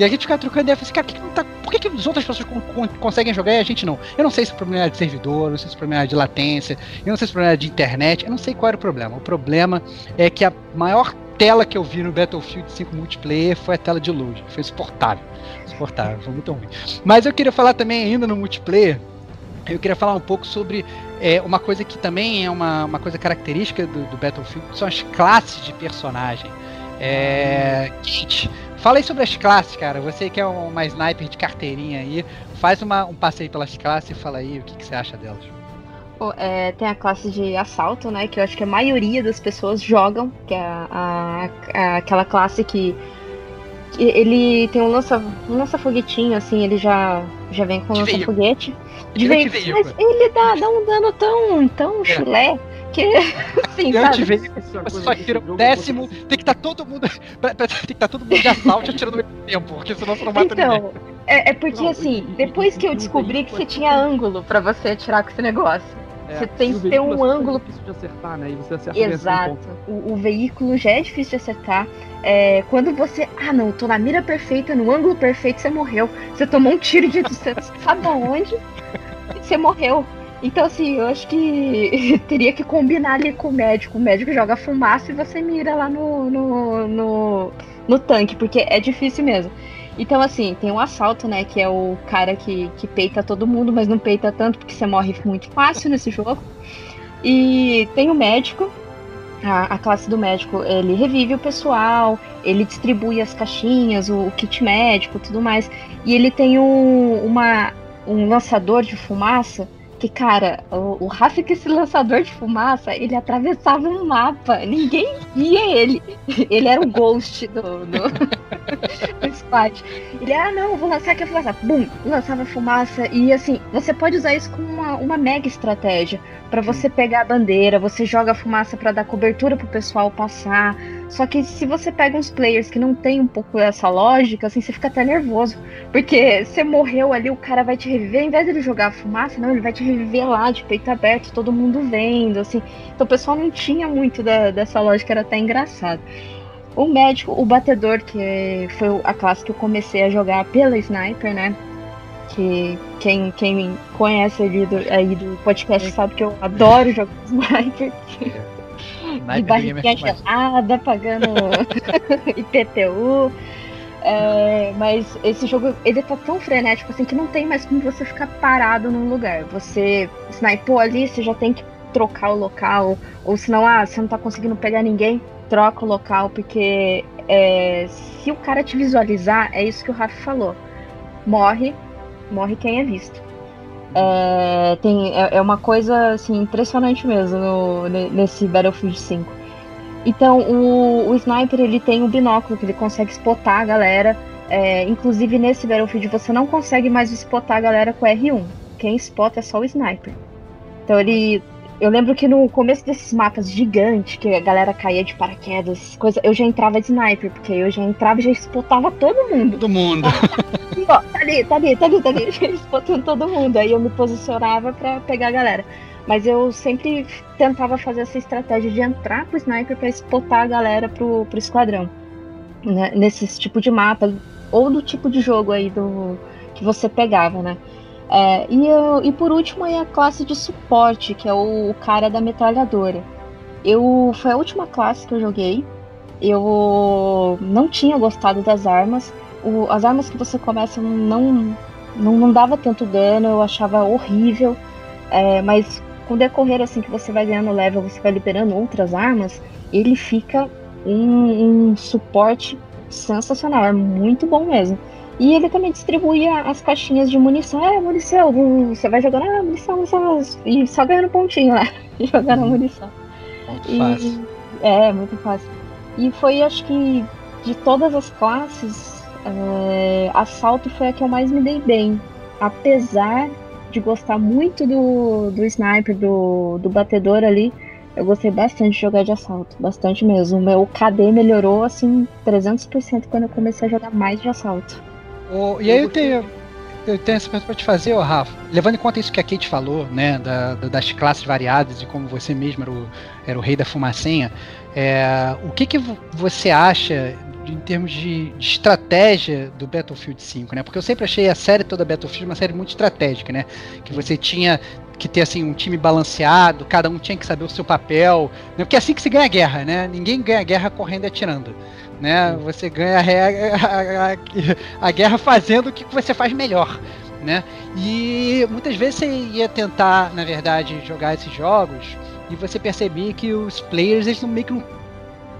E a gente ficava trocando ideia, assim, cara, que, que tá, por que, que as outras pessoas con- con- conseguem jogar e a gente não? Eu não sei se o problema era de servidor, eu não sei se o problema era de latência, eu não sei se o problema era de internet, eu não sei qual era o problema. O problema é que a maior tela que eu vi no Battlefield 5 multiplayer foi a tela de load. Foi insuportável. Insuportável, foi muito ruim. Mas eu queria falar também ainda no multiplayer, eu queria falar um pouco sobre é, uma coisa que também é uma, uma coisa característica do, do Battlefield, que são as classes de personagem. É, Kate, fala aí sobre as classes, cara. Você que é uma sniper de carteirinha aí, faz uma- um passeio pelas classes e fala aí o que, que você acha delas. É, tem a classe de assalto, né? Que eu acho que a maioria das pessoas jogam, que é a, a- aquela classe que, ele tem um lança um lança-foguetinho, assim, ele já, já vem com um De lança-foguete. De é veículo, antiveículo. mas ele dá, dá um dano tão, tão chulé que, assim, Eu sabe? te vejo, é só jogo, o décimo, tem que estar todo mundo. tem que estar todo mundo de assalto atirando ao mesmo tempo, porque senão você não mata ninguém. Então, é, é porque Não, assim, e- depois e- que eu descobri que você é tinha ângulo pra você atirar com esse negócio. É, Você tem que ter um é ângulo difícil de acertar, né? E você acerta Exato. O, o veículo já é difícil de acertar. É, quando você. Ah, não, tô na mira perfeita, no ângulo perfeito, você morreu. Você tomou um tiro de sabe aonde? E você morreu. Então, assim, eu acho que teria que combinar ali com o médico. O médico joga fumaça e você mira lá no, no, no, no tanque, porque é difícil mesmo. Então, assim, tem um assalto, né? Que é o cara que, que peita todo mundo, mas não peita tanto porque você morre muito fácil nesse jogo. E tem o médico, a, a classe do médico, ele revive o pessoal, ele distribui as caixinhas, o, o kit médico tudo mais. E ele tem um, uma, um lançador de fumaça que, cara, o, o Rafa com esse lançador de fumaça, ele atravessava um mapa, ninguém via ele. Ele era o ghost do, do, do squad. Ele, ah, não, vou lançar aqui a fumaça. Bum, lançava fumaça. E assim, você pode usar isso como uma, uma mega estratégia. Pra você pegar a bandeira, você joga a fumaça pra dar cobertura pro pessoal passar. Só que se você pega uns players que não tem um pouco essa lógica, assim, você fica até nervoso. Porque você morreu ali, o cara vai te reviver, ao invés de ele jogar a fumaça, não, ele vai te reviver lá, de peito aberto, todo mundo vendo, assim. Então o pessoal não tinha muito da- dessa lógica, era até engraçado. O médico, o batedor, que foi a classe que eu comecei a jogar pela Sniper, né? Que quem, quem conhece ali do, aí do podcast sabe que eu adoro jogar Sniper. De barriguinha gelada, pagando IPTU. É, mas esse jogo, ele tá tão frenético assim que não tem mais como você ficar parado num lugar. Você snipou ali, você já tem que trocar o local. Ou senão, ah, você não tá conseguindo pegar ninguém, troca o local, porque é, se o cara te visualizar, é isso que o Rafa falou. Morre, morre quem é visto. É, tem, é, é uma coisa assim, impressionante mesmo no- ne- nesse Battlefield 5. Então o, o sniper ele tem um binóculo que ele consegue spotar a galera. É, inclusive nesse Battlefield você não consegue mais spotar a galera com R1. Quem spota é só o sniper. Então ele. Eu lembro que no começo desses mapas gigantes, que a galera caía de paraquedas, coisa, eu já entrava de sniper, porque eu já entrava e já spotava todo mundo. Todo mundo. Tá ali, tá ali, tá ali, tá ali. Eles botando todo mundo. Aí eu me posicionava pra pegar a galera. Mas eu sempre tentava fazer essa estratégia de entrar pro sniper pra spotar a galera pro, pro esquadrão. Né? Nesses tipo de mapa, ou do tipo de jogo aí do que você pegava, né? É, e, eu, e por último aí a classe de suporte, que é o, o cara da metralhadora. Eu foi a última classe que eu joguei. Eu não tinha gostado das armas. O, as armas que você começa não, não, não dava tanto dano, eu achava horrível. É, mas com o decorrer assim que você vai ganhando level, você vai liberando outras armas, ele fica um, um suporte sensacional, é muito bom mesmo. E ele também distribuía as caixinhas de munição. É, munição, você vai jogando, ah, munição, munição, e só ganhando pontinho lá, jogando munição. Muito E- fácil. É, muito fácil. E foi, acho que, de todas as classes, é, assalto foi a que eu mais me dei bem. Apesar de gostar muito do, do sniper, do, do batedor ali, eu gostei bastante de jogar de assalto. Bastante mesmo. O meu KD melhorou, assim, 300% quando eu comecei a jogar mais de assalto. Ô, e aí eu tenho, eu tenho essa pergunta pra te fazer, ô Rafa. Levando em conta isso que a Kate falou, né, da- da- das classes variadas e como você mesmo era o, era o rei da fumacinha, é, o que, que vo- você acha em termos de, de estratégia do Battlefield 5, né? Porque eu sempre achei a série toda Battlefield uma série muito estratégica, né? Que você tinha que ter assim um time balanceado, cada um tinha que saber o seu papel, né? porque é assim que se ganha a guerra, né? Ninguém ganha a guerra correndo e atirando, né? Você ganha a- a- a guerra fazendo o que você faz melhor, né? E muitas vezes você ia tentar, na verdade, jogar esses jogos e você percebia que os players eles não meio que não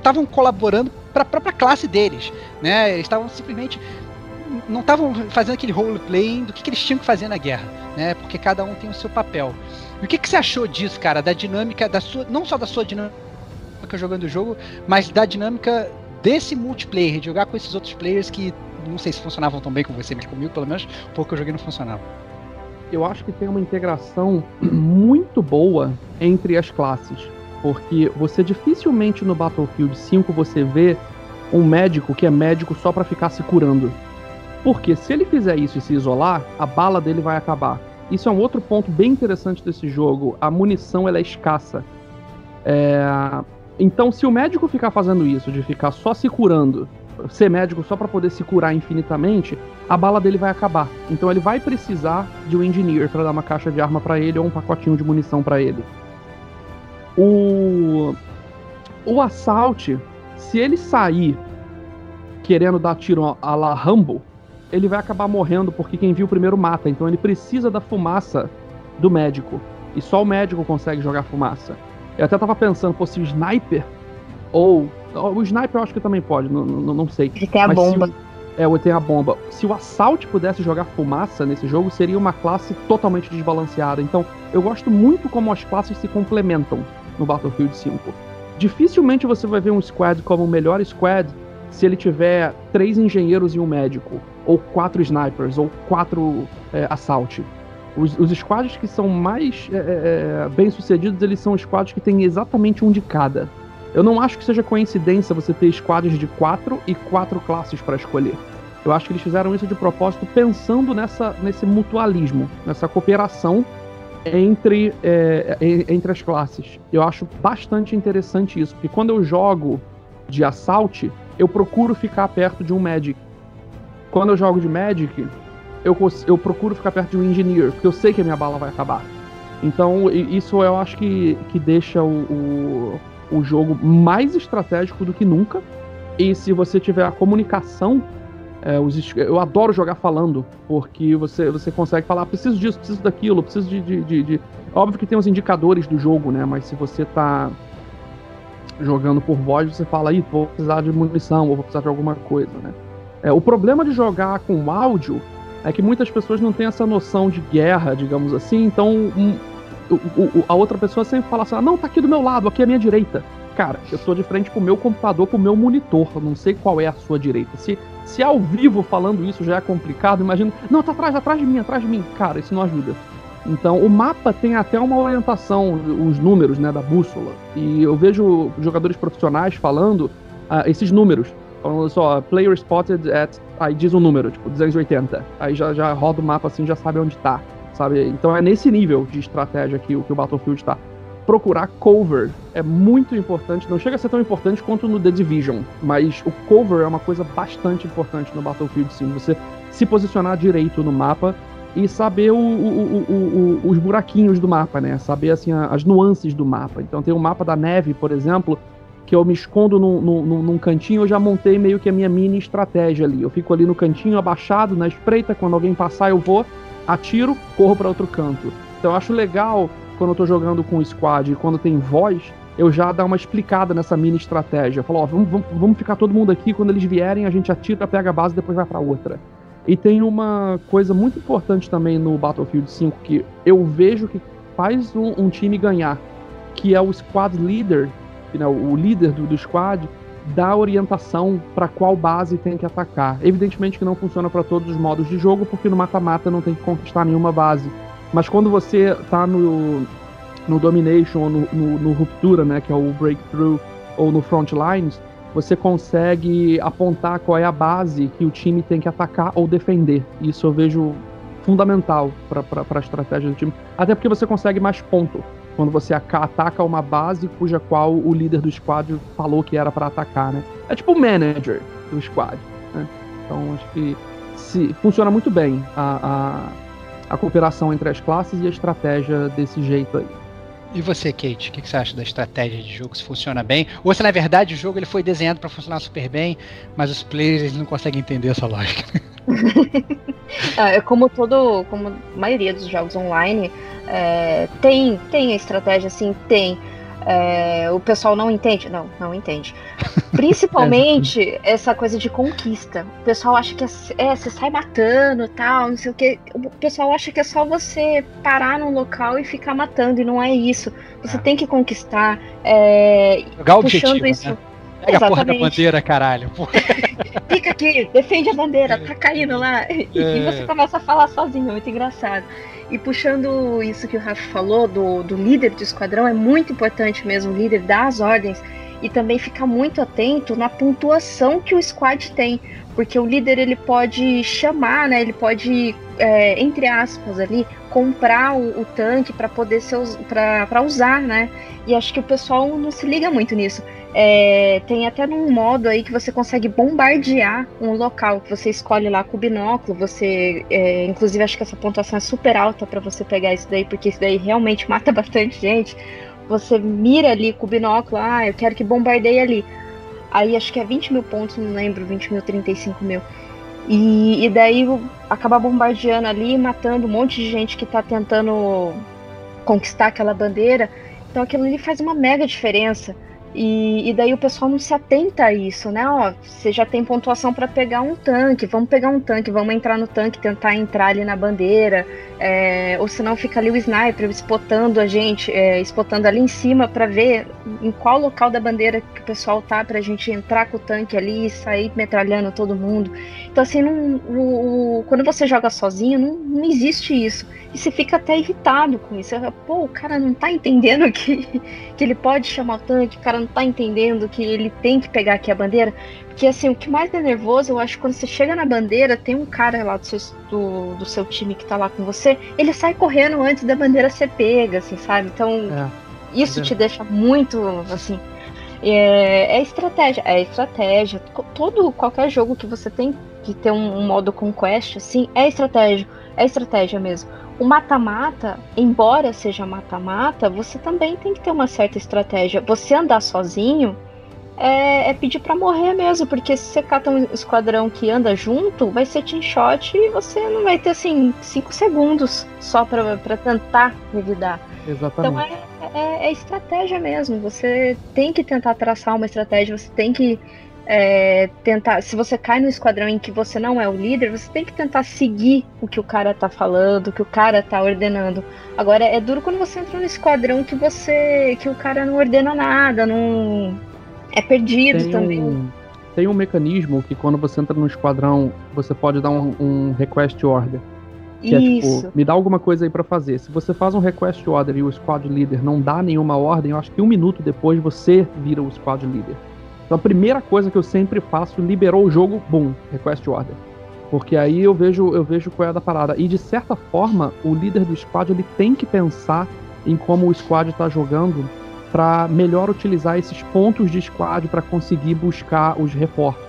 estavam colaborando para a própria classe deles, né? Eles estavam simplesmente não estavam fazendo aquele roleplay do que, que eles tinham que fazer na guerra, né? Porque cada um tem o seu papel. E o que, que você achou disso, cara? Da dinâmica da sua, não só da sua dinâmica jogando o jogo, mas da dinâmica desse multiplayer, de jogar com esses outros players que não sei se funcionavam tão bem com você, mas comigo, pelo menos, o pouco eu joguei não funcionava. eu acho que tem uma integração muito boa entre as classes. Porque você dificilmente no Battlefield 5 você vê um médico que é médico só pra ficar se curando. Porque se ele fizer isso e se isolar, a bala dele vai acabar. Isso é um outro ponto bem interessante desse jogo. A munição ela é escassa. É, Então, se o médico ficar fazendo isso, de ficar só se curando, ser médico só pra poder se curar infinitamente, a bala dele vai acabar. Então ele vai precisar de um engineer pra dar uma caixa de arma pra ele ou um pacotinho de munição pra ele. O o assault, se ele sair querendo dar tiro a la Rambo, ele vai acabar morrendo porque quem viu primeiro mata. Então ele precisa da fumaça do médico. E só o médico consegue jogar fumaça. Eu até tava pensando, pô, se o sniper ou o sniper eu acho que também pode, não, não, não sei. Ele tem a Mas se bomba. o- é, o tem a bomba. Se o Assault pudesse jogar fumaça nesse jogo, seria uma classe totalmente desbalanceada. Então, eu gosto muito como as classes se complementam no Battlefield 5. Dificilmente você vai ver um squad como o melhor squad se ele tiver três engenheiros e um médico, ou quatro snipers, ou quatro é, assault. Os, os squads que são mais é, é, bem sucedidos, eles são squads que têm exatamente um de cada. Eu não acho que seja coincidência você ter squads de quatro e quatro classes para escolher. Eu acho que eles fizeram isso de propósito pensando nessa, nesse mutualismo, nessa cooperação entre, é, en- entre as classes. Eu acho bastante interessante isso, porque quando eu jogo de assault, eu procuro ficar perto de um medic. Quando eu jogo de medic, eu, eu procuro ficar perto de um engineer, porque eu sei que a minha bala vai acabar. Então, isso eu acho que, que deixa o, o, o jogo mais estratégico do que nunca. E se você tiver a comunicação, é, os eu adoro jogar falando, porque você, você consegue falar, "Ah, preciso disso, preciso daquilo, preciso de, de, de- de-" Óbvio que tem os indicadores do jogo, né? Mas se você tá jogando por voz, você fala, aí, vou precisar de munição, ou vou precisar de alguma coisa, né? É, o problema de jogar com áudio é que muitas pessoas não têm essa noção de guerra, digamos assim, então um, o- o- a outra pessoa sempre fala assim: ah, não, tá aqui do meu lado, aqui a minha direita. Cara, eu tô de frente pro meu computador, pro meu monitor, eu não sei qual é a sua direita. Se, se ao vivo falando isso já é complicado, imagina, não, tá atrás, atrás de mim, atrás de mim. Cara, isso não ajuda. Então, o mapa tem até uma orientação, os números, né, da bússola. E eu vejo jogadores profissionais falando ah, esses números. Falando só, player spotted at. Aí diz um número, tipo, 280. Aí já, já roda o mapa assim, já sabe onde tá. Sabe? Então é nesse nível de estratégia que, que o Battlefield tá. Procurar cover é muito importante. Não chega a ser tão importante quanto no The Division. Mas o cover é uma coisa bastante importante no Battlefield 5. Você se posicionar direito no mapa e saber o, o, o, os buraquinhos do mapa, né? Saber assim, as nuances do mapa. Então tem o mapa da neve, por exemplo, que eu me escondo num, num, num, cantinho, eu já montei meio que a minha mini estratégia ali. Eu fico ali no cantinho, abaixado, na espreita, quando alguém passar eu vou, atiro, corro para outro canto. Então eu acho legal quando eu tô jogando com o squad e quando tem voz, eu já dar uma explicada nessa mini estratégia. Eu falo, ó, vamos, vamos, vamos ficar todo mundo aqui, quando eles vierem a gente atira, pega a base e depois vai para outra. E tem uma coisa muito importante também no Battlefield 5 que eu vejo que faz um, um time ganhar, que é o squad leader, né, o líder do, do squad, dá orientação para qual base tem que atacar. Evidentemente que não funciona para todos os modos de jogo, porque no mata-mata não tem que conquistar nenhuma base. Mas quando você tá no, no Domination ou no, no, no Ruptura, né, que é o Breakthrough, ou no Frontlines, você consegue apontar qual é a base que o time tem que atacar ou defender. Isso eu vejo fundamental para a estratégia do time. Até porque você consegue mais ponto quando você ataca uma base cuja qual o líder do squad falou que era para atacar, né? É tipo o manager do squad, né? Então acho que se, funciona muito bem a, a, a cooperação entre as classes e a estratégia desse jeito aí. E você, Kate, o que, você acha da estratégia de jogo? Se funciona bem? Ou se na verdade o jogo ele foi desenhado para funcionar super bem, mas os players eles não conseguem entender essa lógica? é como todo, como a maioria dos jogos online, é, tem, tem a estratégia, assim, tem. É, o pessoal não entende? Não, não entende. Principalmente essa coisa de conquista. O pessoal acha que é, é, você sai matando tal, não sei o que. O pessoal acha que é só você parar num local e ficar matando, e não é isso. Você é. tem que conquistar. É, puxando isso. Né? Pega Exatamente. a porra da bandeira, caralho. Fica aqui, defende a bandeira, tá caindo lá. E, é. e você começa a falar sozinho, é muito engraçado. E puxando isso que o Rafa falou, do, do líder do esquadrão, é muito importante mesmo, o líder dar as ordens e também ficar muito atento na pontuação que o squad tem. Porque o líder ele pode chamar, né? Ele pode, é, entre aspas, ali, comprar o, o tanque para poder ser para usar, né? E acho que o pessoal não se liga muito nisso. É, tem até num modo aí que você consegue bombardear um local, que você escolhe lá com o binóculo, você. É, inclusive, acho que essa pontuação é super alta para você pegar isso daí, porque isso daí realmente mata bastante gente. Você mira ali com o binóculo, ah, eu quero que bombardeie ali. Aí acho que é 20 mil pontos, não lembro, 20 mil, 35 mil. E, e daí acaba bombardeando ali, matando um monte de gente que tá tentando conquistar aquela bandeira. Então aquilo ali faz uma mega diferença. E, e, daí o pessoal não se atenta a isso, né? Ó, você já tem pontuação para pegar um tanque, vamos pegar um tanque, vamos entrar no tanque, tentar entrar ali na bandeira, é, ou senão fica ali o sniper espotando a gente, é, espotando ali em cima para ver em qual local da bandeira que o pessoal tá pra gente entrar com o tanque ali e sair metralhando todo mundo. Então, assim, não, o, o, quando você joga sozinho, não, não existe isso. E você fica até irritado com isso. Pô, o cara não tá entendendo que, que ele pode chamar o tanque, o cara não tá entendendo que ele tem que pegar aqui a bandeira. Porque assim, o que mais é nervoso, eu acho, quando você chega na bandeira, tem um cara lá do seu, do, do seu time que tá lá com você, ele sai correndo antes da bandeira ser pega, assim, sabe? Então, é, isso é. te deixa muito, assim. É, é estratégia, é estratégia. Todo, qualquer jogo que você tem que ter um, um modo conquest, assim, é estratégia. É estratégia mesmo. O mata-mata, embora seja mata-mata, você também tem que ter uma certa estratégia. Você andar sozinho é, é pedir para morrer mesmo, porque se você cata um esquadrão que anda junto, vai ser team shot e você não vai ter assim 5 segundos só para tentar revidar. Exatamente. Então é, é, é estratégia mesmo. Você tem que tentar traçar uma estratégia, você tem que é, tentar. Se você cai no esquadrão em que você não é o líder, você tem que tentar seguir o que o cara tá falando, o que o cara tá ordenando. Agora é duro quando você entra no esquadrão que você. que o cara não ordena nada, não. É perdido tem também. Um, tem um mecanismo que quando você entra no esquadrão, você pode dar um, um request order. Que Isso. é tipo, me dá alguma coisa aí para fazer. Se você faz um request order e o squad leader não dá nenhuma ordem, eu acho que um minuto depois você vira o squad leader. Então a primeira coisa que eu sempre faço, liberou o jogo, boom, request order. Porque aí eu vejo, eu vejo qual é a da parada. E de certa forma, o líder do squad ele tem que pensar em como o squad está jogando para melhor utilizar esses pontos de squad para conseguir buscar os reforços.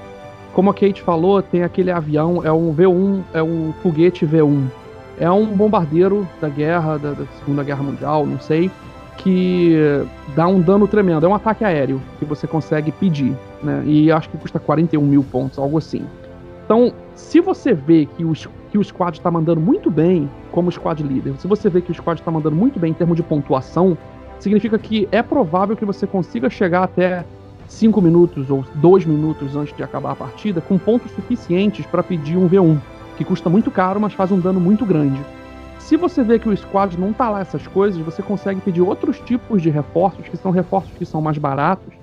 Como a Kate falou, tem aquele avião, é um V1, é um foguete V1. É um bombardeiro da guerra, da, da Segunda Guerra Mundial, não sei, que dá um dano tremendo. É um ataque aéreo que você consegue pedir, né? E acho que custa 41 mil pontos, algo assim. Então, se você vê que o, que o squad está mandando muito bem como squad líder, se você vê que o squad está mandando muito bem em termos de pontuação, significa que é provável que você consiga chegar até 5 minutos ou 2 minutos antes de acabar a partida com pontos suficientes para pedir um V1, que custa muito caro, mas faz um dano muito grande. Se você vê que o squad não tá lá essas coisas, você consegue pedir outros tipos de reforços, que são reforços que são mais baratos,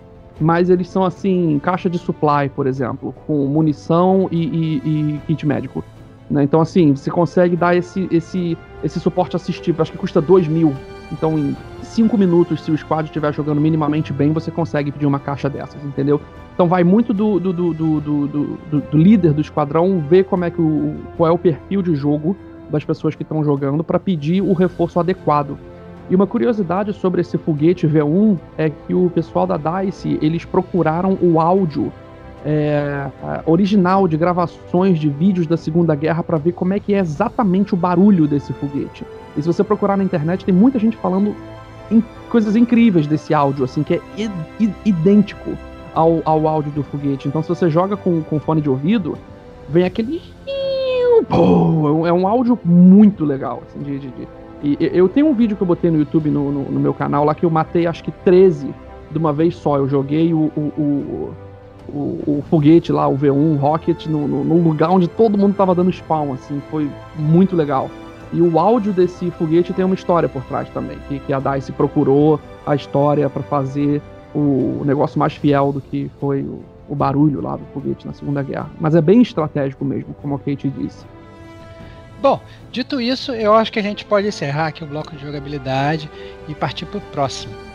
mas eles são assim, caixa de supply, por exemplo, com munição e, e, e kit médico. Né? Então, assim, você consegue dar esse, esse, esse suporte assistivo, acho que custa 2 mil. Então, 5 minutos, se o squad estiver jogando minimamente bem, você consegue pedir uma caixa dessas, entendeu? Então vai muito do, do, do, do, líder do esquadrão ver como é que o, qual é o perfil de jogo das pessoas que estão jogando para pedir o reforço adequado. E uma curiosidade sobre esse foguete V1 é que o pessoal da DICE eles procuraram o áudio é, original de gravações de vídeos da Segunda Guerra para ver como é que é exatamente o barulho desse foguete. E se você procurar na internet, tem muita gente falando in, coisas incríveis desse áudio, assim, que é idêntico ao, ao áudio do foguete. Então, se você joga com, com fone de ouvido, vem aquele. É um áudio muito legal, assim, de, de, de... E eu tenho um vídeo que eu botei no YouTube, no, no, no, meu canal, lá que eu matei acho que 13 de uma vez só. Eu joguei o, o, o, o, o foguete lá, o V1 Rocket, no, no, no, lugar onde todo mundo tava dando spawn, assim. Foi muito legal. E o áudio desse foguete tem uma história por trás também, que, que a DICE procurou a história para fazer o negócio mais fiel do que foi o, o, barulho lá do foguete na Segunda Guerra. Mas é bem estratégico mesmo, como a Kate disse. Bom, dito isso, eu acho que a gente pode encerrar aqui o bloco de jogabilidade e partir para o próximo.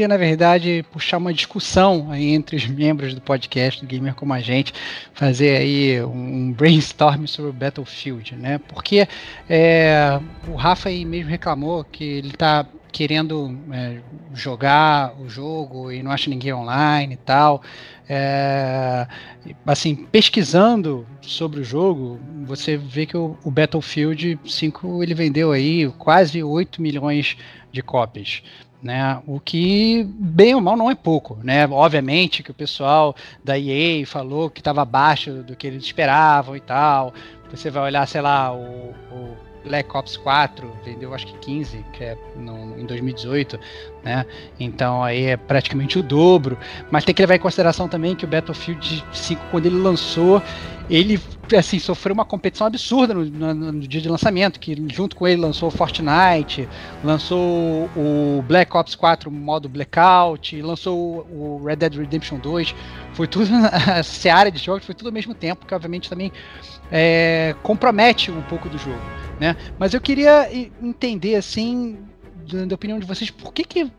Queria, na verdade, puxar uma discussão aí entre os membros do podcast do Gamer Como a Gente, fazer aí um brainstorm sobre o Battlefield, né? Porque é, o Rafa aí mesmo reclamou que ele está querendo é, jogar o jogo e não acha ninguém online e tal. É, assim, pesquisando sobre o jogo, você vê que o, o Battlefield 5 ele vendeu aí quase 8 milhões de cópias né? O que bem ou mal não é pouco, né? Obviamente que o pessoal da EA falou que estava abaixo do que eles esperavam e tal. Você vai olhar, sei lá, o, o Black Ops 4 vendeu acho que 15, que é no, em 2018, né? Então aí é praticamente o dobro. Mas tem que levar em consideração também que o Battlefield 5, quando ele lançou, ele assim, sofreu uma competição absurda no, no, no, dia de lançamento, que junto com ele lançou o Fortnite, lançou o Black Ops 4 modo Blackout, lançou o Red Dead Redemption 2, foi tudo, a seara de jogos foi tudo ao mesmo tempo, que obviamente também é, compromete um pouco do jogo, né? Mas eu queria entender, assim, da opinião de vocês, por que, que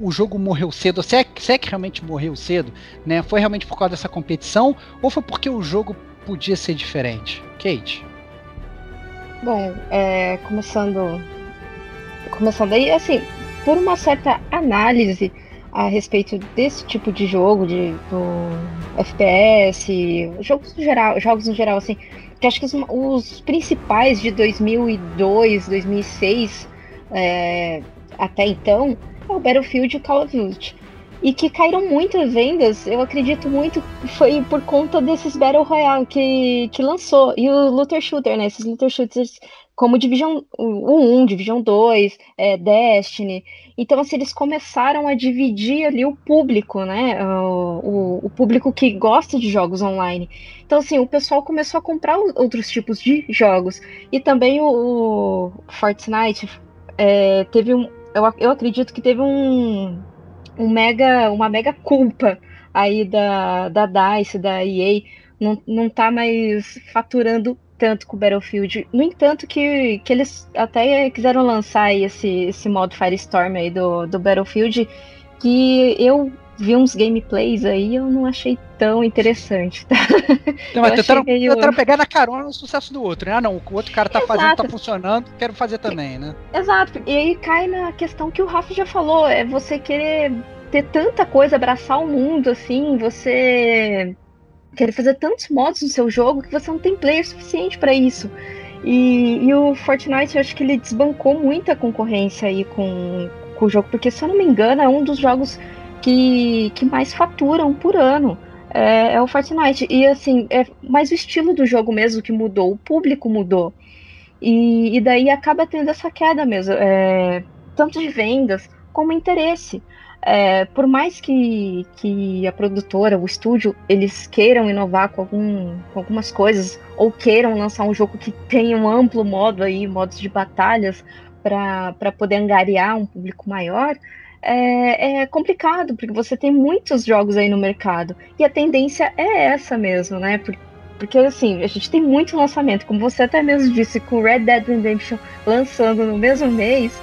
o jogo morreu cedo? Se é, se é que realmente morreu cedo, né? Foi realmente por causa dessa competição ou foi porque o jogo podia ser diferente? Kate? Bom, é, começando. Começando aí, assim, por uma certa análise a respeito desse tipo de jogo, de do FPS, jogos no geral, jogos no geral, assim, que acho que os, os principais de 2002, 2006 é, até então é o Battlefield e o Call of Duty. e que caíram muito as vendas, eu acredito muito foi por conta desses Battle Royale que, que lançou. E o Looter Shooter, né? Esses Looter Shooters como Division 1, Division 2, é, Destiny. Então, assim, eles começaram a dividir ali o público, né? O, o, o, público que gosta de jogos online. Então, assim, o pessoal começou a comprar outros tipos de jogos. E também o, o Fortnite é, teve um. Eu, eu acredito que teve um, um mega, uma mega culpa aí da, da DICE, da EA, não, não tá mais faturando tanto com o Battlefield. No entanto, que, que eles até quiseram lançar esse, esse modo Firestorm aí do, do Battlefield, que eu vi uns gameplays aí eu não achei tão interessante, tá? Não, mas tentaram, meio... tentaram pegar na carona o sucesso do outro, né? Ah, não, o outro cara tá Exato. fazendo, tá funcionando, quero fazer também, né? Exato, e aí cai na questão que o Rafa já falou, é você querer ter tanta coisa, abraçar o mundo, assim, você querer fazer tantos modos no seu jogo que você não tem player suficiente para isso. E, e, o Fortnite, eu acho que ele desbancou muita concorrência aí com, com o jogo, porque se eu não me engano, é um dos jogos que, que mais faturam por ano. É, é, o Fortnite. E assim, é mais o estilo do jogo mesmo que mudou, o público mudou. E, e daí acaba tendo essa queda mesmo, é, tanto de vendas como interesse. É, por mais que, que a produtora, o estúdio, eles queiram inovar com, algum, com algumas coisas, ou queiram lançar um jogo que tenha um amplo modo aí, modos de batalhas, para poder angariar um público maior, é, é, complicado, porque você tem muitos jogos aí no mercado. E a tendência é essa mesmo, né? Porque, porque assim, a gente tem muito lançamento. Como você até mesmo disse, com Red Dead Redemption lançando no mesmo mês,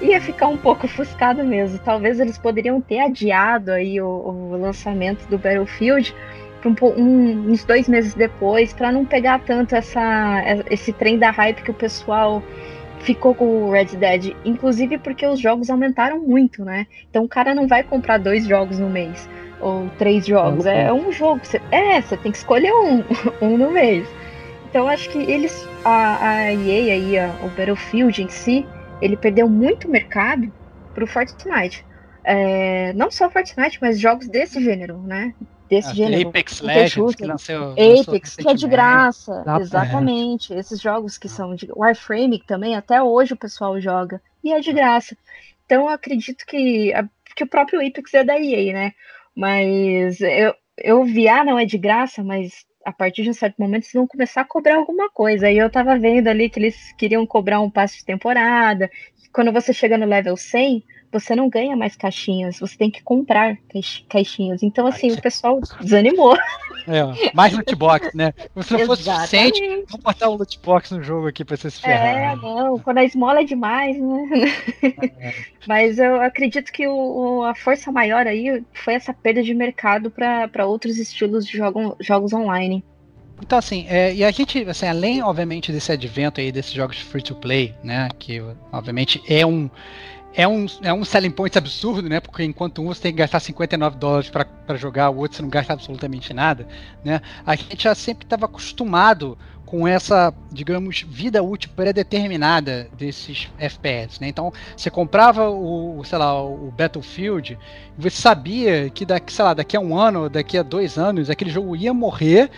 ia ficar um pouco ofuscado mesmo. Talvez eles poderiam ter adiado aí o, o lançamento do Battlefield um, um, uns dois meses depois, para não pegar tanto essa, esse trem da hype que o pessoal ficou com o Red Dead. Inclusive porque os jogos aumentaram muito, né? Então o cara não vai comprar dois jogos no mês ou três jogos. É um jogo. Você, é, você tem que escolher um, um no mês. Então acho que eles, a, a EA aí, a, o Battlefield em si, ele perdeu muito mercado pro Fortnite. É, não só Fortnite, mas jogos desse gênero, né? Desse ah, gênero. Apex Legends, que lançou, Apex, que é de graça. exatamente. É. Esses jogos que são de Warframe, que também até hoje o pessoal joga. E é de graça. Então eu acredito que, que o próprio Apex é da EA, né? Mas eu, eu vi, ah, não é de graça, mas a partir de um certo momento eles vão começar a cobrar alguma coisa. Aí eu tava vendo ali que eles queriam cobrar um passe de temporada. Quando você chega no level 100, você não ganha mais caixinhas, você tem que comprar caixinhas. Então, assim, o pessoal desanimou. É, mais loot box, né? Se não fosse suficiente, vamos botar um loot box no jogo aqui pra você se ferrar. É, não, quando a esmola é demais, né? É. Mas eu acredito que o, a força maior aí foi essa perda de mercado para outros estilos de jogo, jogos online. Então, assim, é, e a gente, assim, além, obviamente, desse advento aí desses jogos free to play, né, que, obviamente, é um, é um, é um selling point absurdo, né? Porque enquanto um você tem que gastar 59 dólares para jogar, o outro você não gasta absolutamente nada, né? A gente já sempre estava acostumado com essa, digamos, vida útil pré-determinada desses FPS, né? Então, você comprava o, sei lá, o Battlefield, você sabia que daqui, sei lá, daqui a um ano, daqui a dois anos, aquele jogo ia morrer,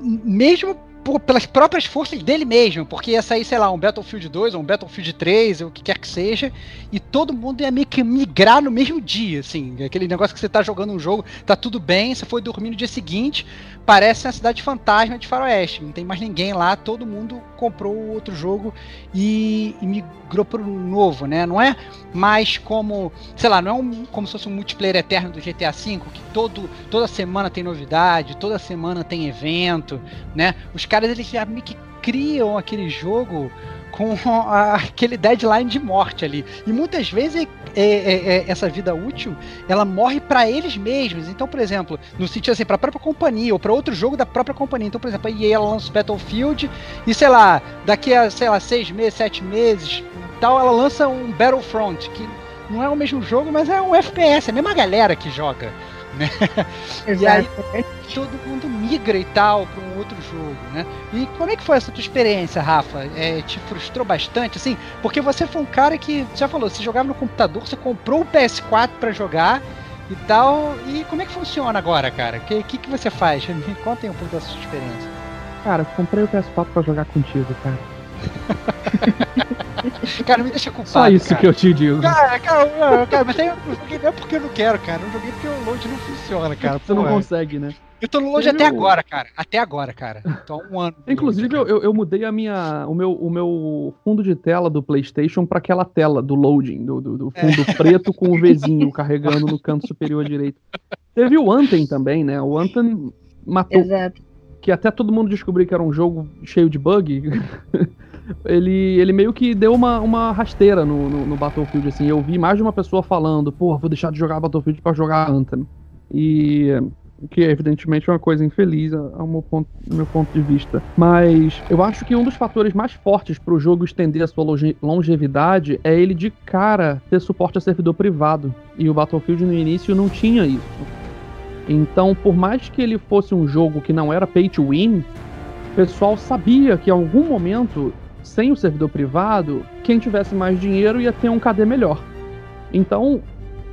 mesmo por, pelas próprias forças dele mesmo, porque ia sair, sei lá, um Battlefield 2 ou um Battlefield 3, ou o que quer que seja, e todo mundo ia meio que migrar no mesmo dia, assim, aquele negócio que você tá jogando um jogo, tá tudo bem, você foi dormir no dia seguinte, parece uma cidade fantasma de faroeste, não tem mais ninguém lá, todo mundo comprou outro jogo e, e migrou pro novo, né? Não é mais como, sei lá, não é um, como se fosse um multiplayer eterno do GTA V, que todo, toda semana tem novidade, toda semana tem evento, né? Os caras eles já meio que criam aquele jogo com a, aquele deadline de morte ali. E muitas vezes é, é, é, essa vida útil ela morre para eles mesmos. Então, por exemplo, no sentido assim, para própria companhia ou para outro jogo da própria companhia. Então, por exemplo, a EA ela lança Battlefield e sei lá, daqui a sei lá seis meses, sete meses, tal, ela lança um Battlefront que não é o mesmo jogo, mas é um FPS, é a mesma galera que joga. Né? E aí todo mundo migra e tal para um outro jogo, né? E como é que foi essa tua experiência, Rafa? É, te frustrou bastante, assim? Porque você foi um cara que, já falou, você jogava no computador, você comprou o PS4 para jogar e tal. E como é que funciona agora, cara? O que, que, que você faz? Me contem um pouco da sua experiência. Cara, comprei o PS4 pra jogar contigo, cara. cara, me deixa culpado. Só isso cara. que eu te digo. Cara, cara, cara mas aí eu joguei não é porque eu não quero, cara. Eu joguei porque o load não funciona, cara. Você não consegue, né? Eu tô no load até agora, cara. Até agora, cara. Tô há um ano. no Inclusive, load, eu, eu, mudei a minha, o, meu, o meu fundo de tela do PlayStation pra aquela tela do loading, do, do, do fundo preto com o Vzinho carregando no canto superior direito. Teve o Anthem também, né? O Anthem matou, Exato. que até todo mundo descobriu que era um jogo cheio de bug. Ele, ele meio que deu uma, uma rasteira no, no, no Battlefield, assim. Eu vi mais de uma pessoa falando, pô, vou deixar de jogar Battlefield pra jogar Anthem. E que evidentemente é uma coisa infeliz ao ao meu ponto, do meu ponto de vista. Mas eu acho que um dos fatores mais fortes para o jogo estender a sua longe- longevidade é ele de cara ter suporte a servidor privado. E o Battlefield no início não tinha isso. Então, por mais que ele fosse um jogo que não era pay to win, o pessoal sabia que em algum momento, sem o servidor privado, quem tivesse mais dinheiro ia ter um KD melhor. Então,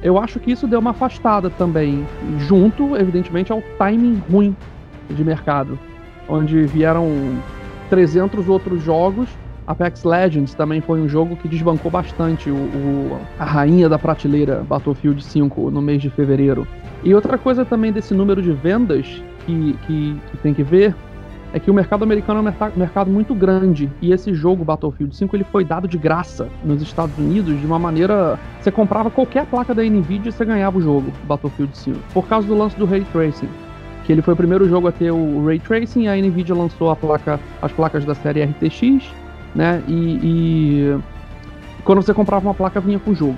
eu acho que isso deu uma afastada também, junto, evidentemente, ao timing ruim de mercado, onde vieram 300 outros jogos. Apex Legends também foi um jogo que desbancou bastante o, o- a rainha da prateleira Battlefield 5 no mês de fevereiro. E outra coisa também desse número de vendas que, que, que tem que ver é que o mercado americano é um mercado muito grande. E esse jogo Battlefield 5 ele foi dado de graça nos Estados Unidos de uma maneira você comprava qualquer placa da Nvidia e você ganhava o jogo Battlefield 5 por causa do lance do ray tracing que ele foi o primeiro jogo a ter o ray tracing e a Nvidia lançou a placa as placas da série RTX né e, e quando você comprava uma placa vinha com o jogo.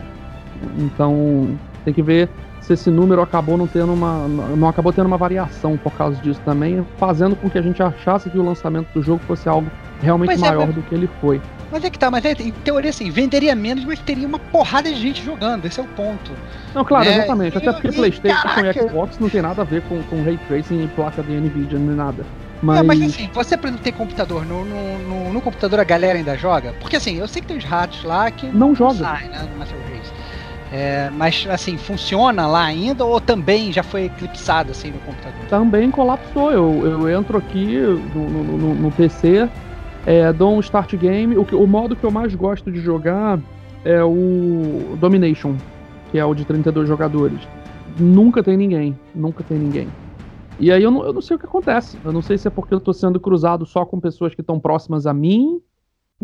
Então tem que ver se esse número acabou não tendo uma não acabou tendo uma variação por causa disso também, fazendo com que a gente achasse que o lançamento do jogo fosse algo realmente é, maior mas- do que ele foi. Mas é que tá, mas é, em teoria assim, venderia menos, mas teria uma porrada de gente jogando, esse é o ponto. Não, claro, É, exatamente. Até porque e, PlayStation caraca! e Xbox não tem nada a ver com, com ray tracing e placa de Nvidia nem nada. Mas, É, mas assim, você por exemplo tem computador, no, no, no- no computador a galera ainda joga? Porque assim, eu sei que tem os ratos lá que Não joga. saem, né. É, mas assim, funciona lá ainda ou também já foi eclipsado assim no computador? também colapsou. Eu, eu entro aqui no, no- no- PC, é, dou um start game. O, o modo que eu mais gosto de jogar é o Domination, que é o de 32 jogadores. Nunca tem ninguém, nunca tem ninguém. E aí eu não, eu não sei o que acontece. Eu não sei se é porque eu tô sendo cruzado só com pessoas que estão próximas a mim,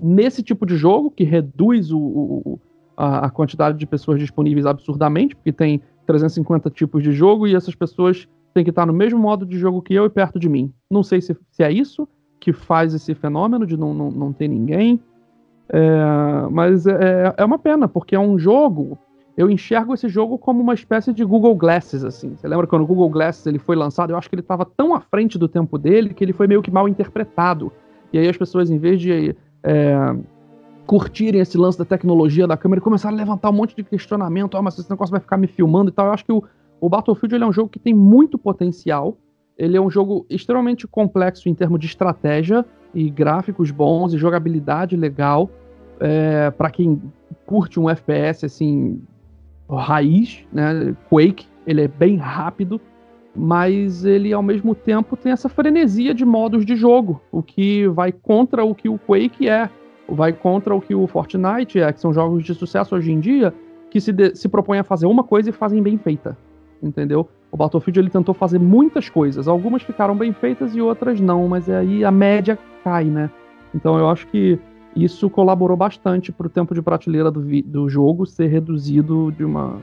nesse tipo de jogo, que reduz o- o- a, a quantidade de pessoas disponíveis absurdamente, porque tem 350 tipos de jogo e essas pessoas têm que estar no mesmo modo de jogo que eu e perto de mim. Não sei se, se é isso que faz esse fenômeno de não, não, não ter ninguém. É, mas é, é uma pena, porque é um jogo. Eu enxergo esse jogo como uma espécie de Google Glasses, assim. Você lembra quando o Google Glasses ele foi lançado? Eu acho que ele estava tão à frente do tempo dele que ele foi meio que mal interpretado. E aí as pessoas, em vez de é, curtirem esse lance da tecnologia da câmera, começaram a levantar um monte de questionamento. Ah, mas esse negócio vai ficar me filmando e tal. Eu acho que o, o Battlefield é um jogo que tem muito potencial. Ele é um jogo extremamente complexo em termos de estratégia e gráficos bons e jogabilidade legal. É, para quem curte um FPS assim raiz, né? Quake, ele é bem rápido, mas ele ao mesmo tempo tem essa frenesia de modos de jogo, o que vai contra o que o Quake é, vai contra o que o Fortnite é, que são jogos de sucesso hoje em dia, que se, de- se propõem a fazer uma coisa e fazem bem feita, entendeu? O Battlefield ele tentou fazer muitas coisas, algumas ficaram bem feitas e outras não, mas aí a média cai, né? Então eu acho que isso colaborou bastante para o tempo de prateleira do, vi- do jogo ser reduzido de uma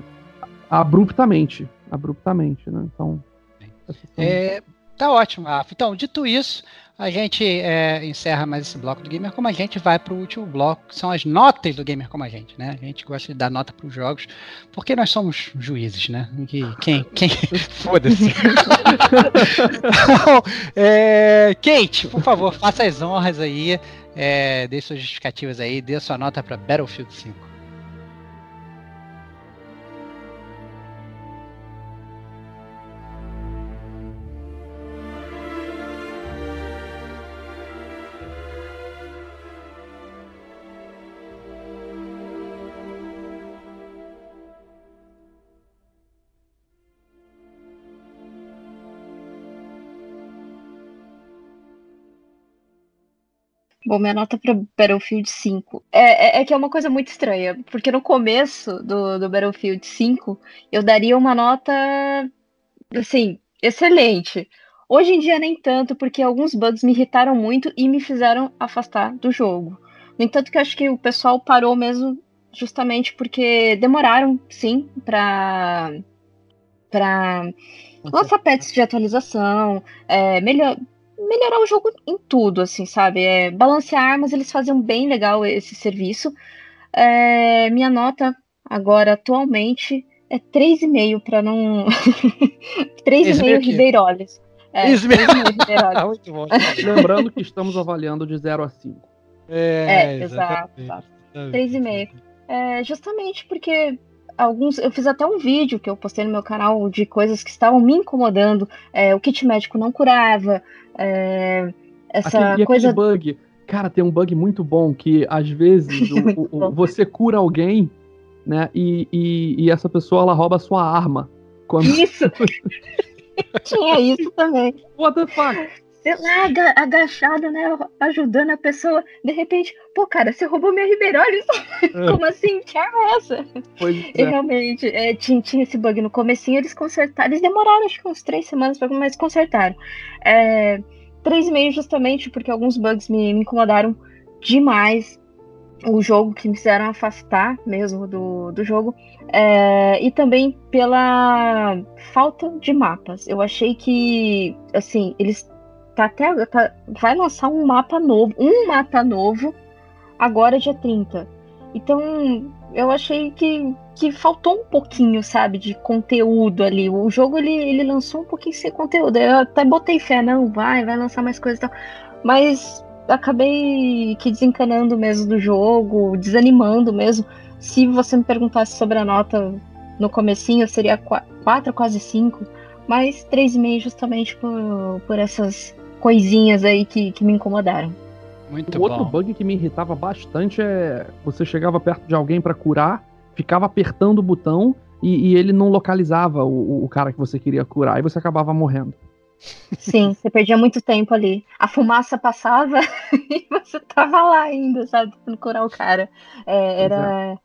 abruptamente, abruptamente, né? Então É, tá ótimo, Rafa. Então, dito isso, a gente é, encerra mais esse bloco do Gamer Como a Gente vai pro último bloco, que são as notas do Gamer Como a Gente, né? A gente gosta de dar nota pros jogos, porque nós somos juízes, né? Que, quem, quem... Foda-se. Então, é, Kate, por favor, faça as honras aí, é, dê suas justificativas aí, dê sua nota pra Battlefield 5. Bom, minha nota para Battlefield 5 é, é, é, que é uma coisa muito estranha, porque no começo do, do Battlefield 5 eu daria uma nota, assim, excelente. Hoje em dia nem tanto, porque alguns bugs me irritaram muito e me fizeram afastar do jogo. No entanto, que eu acho que o pessoal parou mesmo justamente porque demoraram, sim, para para lançar patches de atualização, é, melhor, melhorar o jogo em tudo, assim, sabe? É, balancear armas, eles faziam bem legal esse serviço. É, minha nota agora, atualmente, é 3,5 para não. 3,5 Ribeiroles. É, 3,5 Ribeiroles. Lembrando que estamos avaliando de 0 a 5. É, é exato. 3,5. É, justamente porque alguns. Eu fiz até um vídeo que eu postei no meu canal de coisas que estavam me incomodando. É, o kit médico não curava. É, essa aquele, coisa. bug. Cara, tem um bug muito bom que às vezes o, o, você cura alguém, né? E, e, e, essa pessoa ela rouba a sua arma. Quando... Isso! Tinha isso também. What the fuck? Sei lá, agachada, né? Ajudando a pessoa. De repente, pô, cara, você roubou minha Ribeiroles. É. Como assim? Que é essa? Pois é. E realmente, é, tinha, tinha esse bug no comecinho, eles consertaram. Eles demoraram acho que uns três semanas pra mas consertaram. É, três e meio justamente porque alguns bugs me, me incomodaram demais o jogo que me fizeram afastar mesmo do, do jogo é, e também pela falta de mapas. Eu achei que assim eles Tá até, tá, vai lançar um mapa novo, um mapa novo, agora dia 30. Então, eu achei que, que faltou um pouquinho, sabe, de conteúdo ali. O jogo ele, ele lançou um pouquinho sem conteúdo. Eu até botei fé, não, vai, vai lançar mais coisas e tal. Mas acabei que desencanando mesmo do jogo, desanimando mesmo. Se você me perguntasse sobre a nota no comecinho, seria 4, quase 5, mas 3,5 justamente por, por essas coisinhas aí que, que me incomodaram. Muito o bom. outro bug que me irritava bastante é você chegava perto de alguém para curar, ficava apertando o botão e, e ele não localizava o, o, cara que você queria curar e você acabava morrendo. Sim, você perdia muito tempo ali. A fumaça passava e você tava lá ainda, sabe, tentando curar o cara. É, era, é.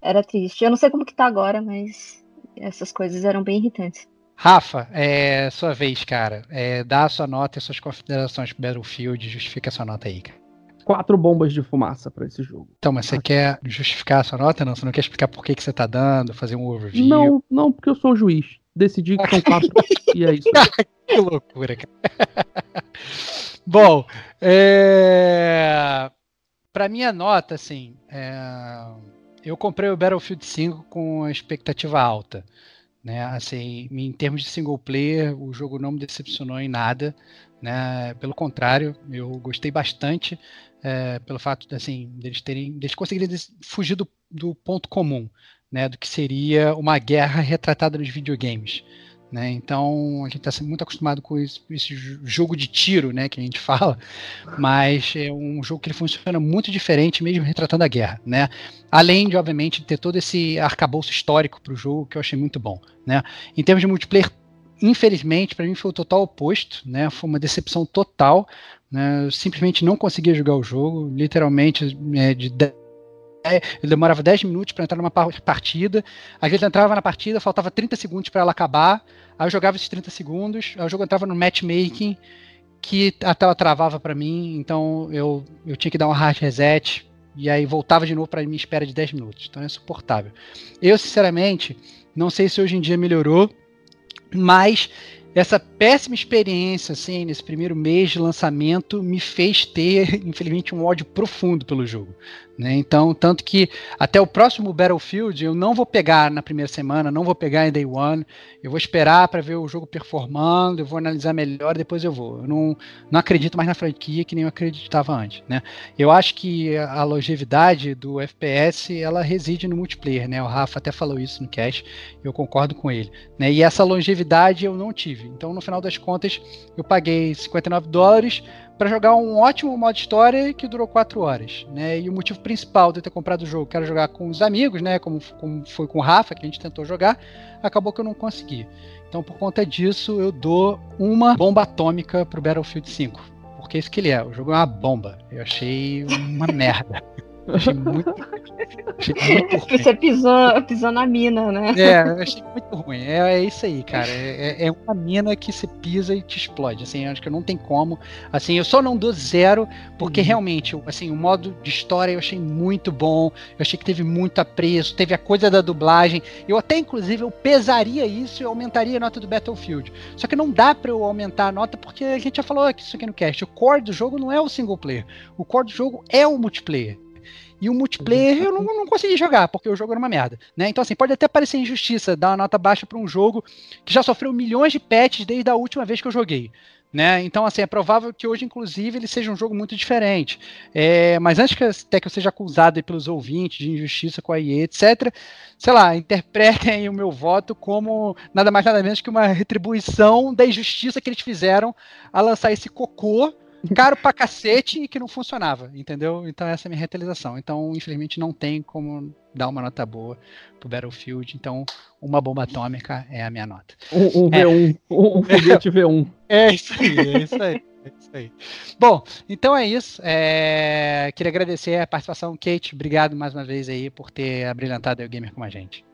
era triste. Eu não sei como que tá agora, mas essas coisas eram bem irritantes. Rafa, é sua vez, cara. É, dá a sua nota e suas considerações pro Battlefield. Justifica a sua nota aí, cara. Quatro bombas de fumaça para esse jogo. Então, mas você ah. quer justificar a sua nota? Não? Você não quer explicar por que, que você tá dando, fazer um overview? Não, não, porque eu sou o juiz. Decidi que são quatro e é isso. que loucura, cara. Bom, é... para minha nota, assim, é... eu comprei o Battlefield 5 com expectativa alta. Né? Assim, em termos de single player, o jogo não me decepcionou em nada. Né? Pelo contrário, eu gostei bastante é, pelo fato assim, deles terem, deles conseguirem fugir do, do ponto comum, né? Do que seria uma guerra retratada nos videogames. Né? Então a gente está muito acostumado com esse, esse, jogo de tiro, né, que a gente fala, mas é um jogo que ele funciona muito diferente, mesmo retratando a guerra, né? Além de, obviamente, ter todo esse arcabouço histórico para o jogo que eu achei muito bom, né? Em termos de multiplayer, infelizmente, para mim foi o total oposto, né? Foi uma decepção total, né? Eu simplesmente não conseguia jogar o jogo, literalmente é, de eu demorava 10 minutos para entrar numa partida. Às vezes eu entrava na partida, faltava 30 segundos para ela acabar. Aí eu jogava esses 30 segundos, aí o jogo entrava no matchmaking, que a tela travava para mim, então eu, eu tinha que dar um hard reset, e aí voltava de novo para minha espera de 10 minutos. Então é insuportável. Eu, sinceramente, não sei se hoje em dia melhorou, mas essa péssima experiência, assim, nesse primeiro mês de lançamento, me fez ter, infelizmente, um ódio profundo pelo jogo. Né? Então, tanto que até o próximo Battlefield eu não vou pegar na primeira semana, não vou pegar em Day One, eu vou esperar para ver o jogo performando, eu vou analisar melhor, depois eu vou. Eu não, não acredito mais na franquia que nem eu acreditava antes. Né? Eu acho que a longevidade do FPS ela reside no multiplayer. Né? O Rafa até falou isso no cast, eu concordo com ele. Né? E essa longevidade eu não tive. Então, no final das contas, eu paguei 59 dólares para jogar um ótimo modo história que durou 4 horas, né? E o motivo principal de eu ter comprado o jogo, que era jogar com os amigos, né? Como, como foi com o Rafa, que a gente tentou jogar, acabou que eu não consegui. Então, por conta disso, eu dou uma bomba atômica pro Battlefield 5 porque é isso que ele é. O jogo é uma bomba. Eu achei uma merda. Achei muito, achei muito ruim. Você pisou, pisou na mina, né? É, eu achei muito ruim. É, é isso aí, cara. É, é uma mina que você pisa e te explode. Assim, acho que não tem como. Assim, eu só não dou zero, porque Uhum. realmente, assim, o modo de história eu achei muito bom. Eu achei que teve muito apreço, teve a coisa da dublagem. Eu até, inclusive, eu pesaria isso e aumentaria a nota do Battlefield. Só que não dá pra eu aumentar a nota, porque a gente já falou aqui isso aqui no cast. O core do jogo não é o single player. O core do jogo é o multiplayer. E o multiplayer eu não, não consegui jogar, porque o jogo era uma merda. Né? Então, assim, pode até parecer injustiça dar uma nota baixa para um jogo que já sofreu milhões de patches desde a última vez que eu joguei. Né? Então, assim, é provável que hoje, inclusive, ele seja um jogo muito diferente. É, mas antes que até que eu seja acusado pelos ouvintes de injustiça com a EA, etc., sei lá, interpretem o meu voto como nada mais nada menos que uma retribuição da injustiça que eles fizeram a lançar esse cocô caro pra cacete e que não funcionava, entendeu? Então essa é a minha retaliação. Então, infelizmente, não tem como dar uma nota boa pro Battlefield. Então, uma bomba atômica é a minha nota. Um, um É. V1, um, um foguete V1. É isso aí, é isso aí. É isso aí. Bom, então é isso. É, Queria agradecer a participação, Kate. Obrigado mais uma vez aí por ter abrilhantado o gamer com a gente.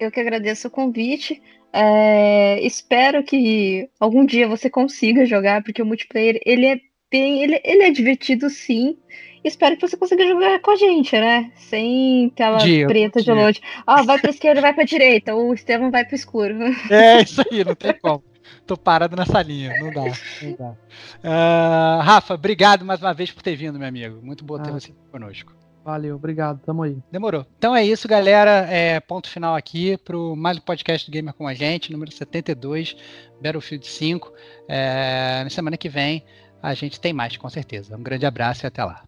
Eu que agradeço o convite. É, espero que algum dia você consiga jogar, porque o multiplayer ele é bem, ele, ele é divertido sim. Espero que você consiga jogar com a gente, né? Sem tela Dia, preta de dia. longe. Ó, vai pra esquerda, vai pra direita. O Estevam vai pro escuro. É isso aí, não tem como. Tô parado nessa linha, não dá. Não dá. Ah, Rafa, obrigado mais uma vez por ter vindo, meu amigo. Muito bom ter Ah. você aqui conosco. Valeu, obrigado, tamo aí. Demorou. Então é isso, galera. É, ponto final aqui pro mais um podcast do Gamer com a gente, número 72, Battlefield 5. É, na semana que vem a gente tem mais, com certeza. Um grande abraço e até lá.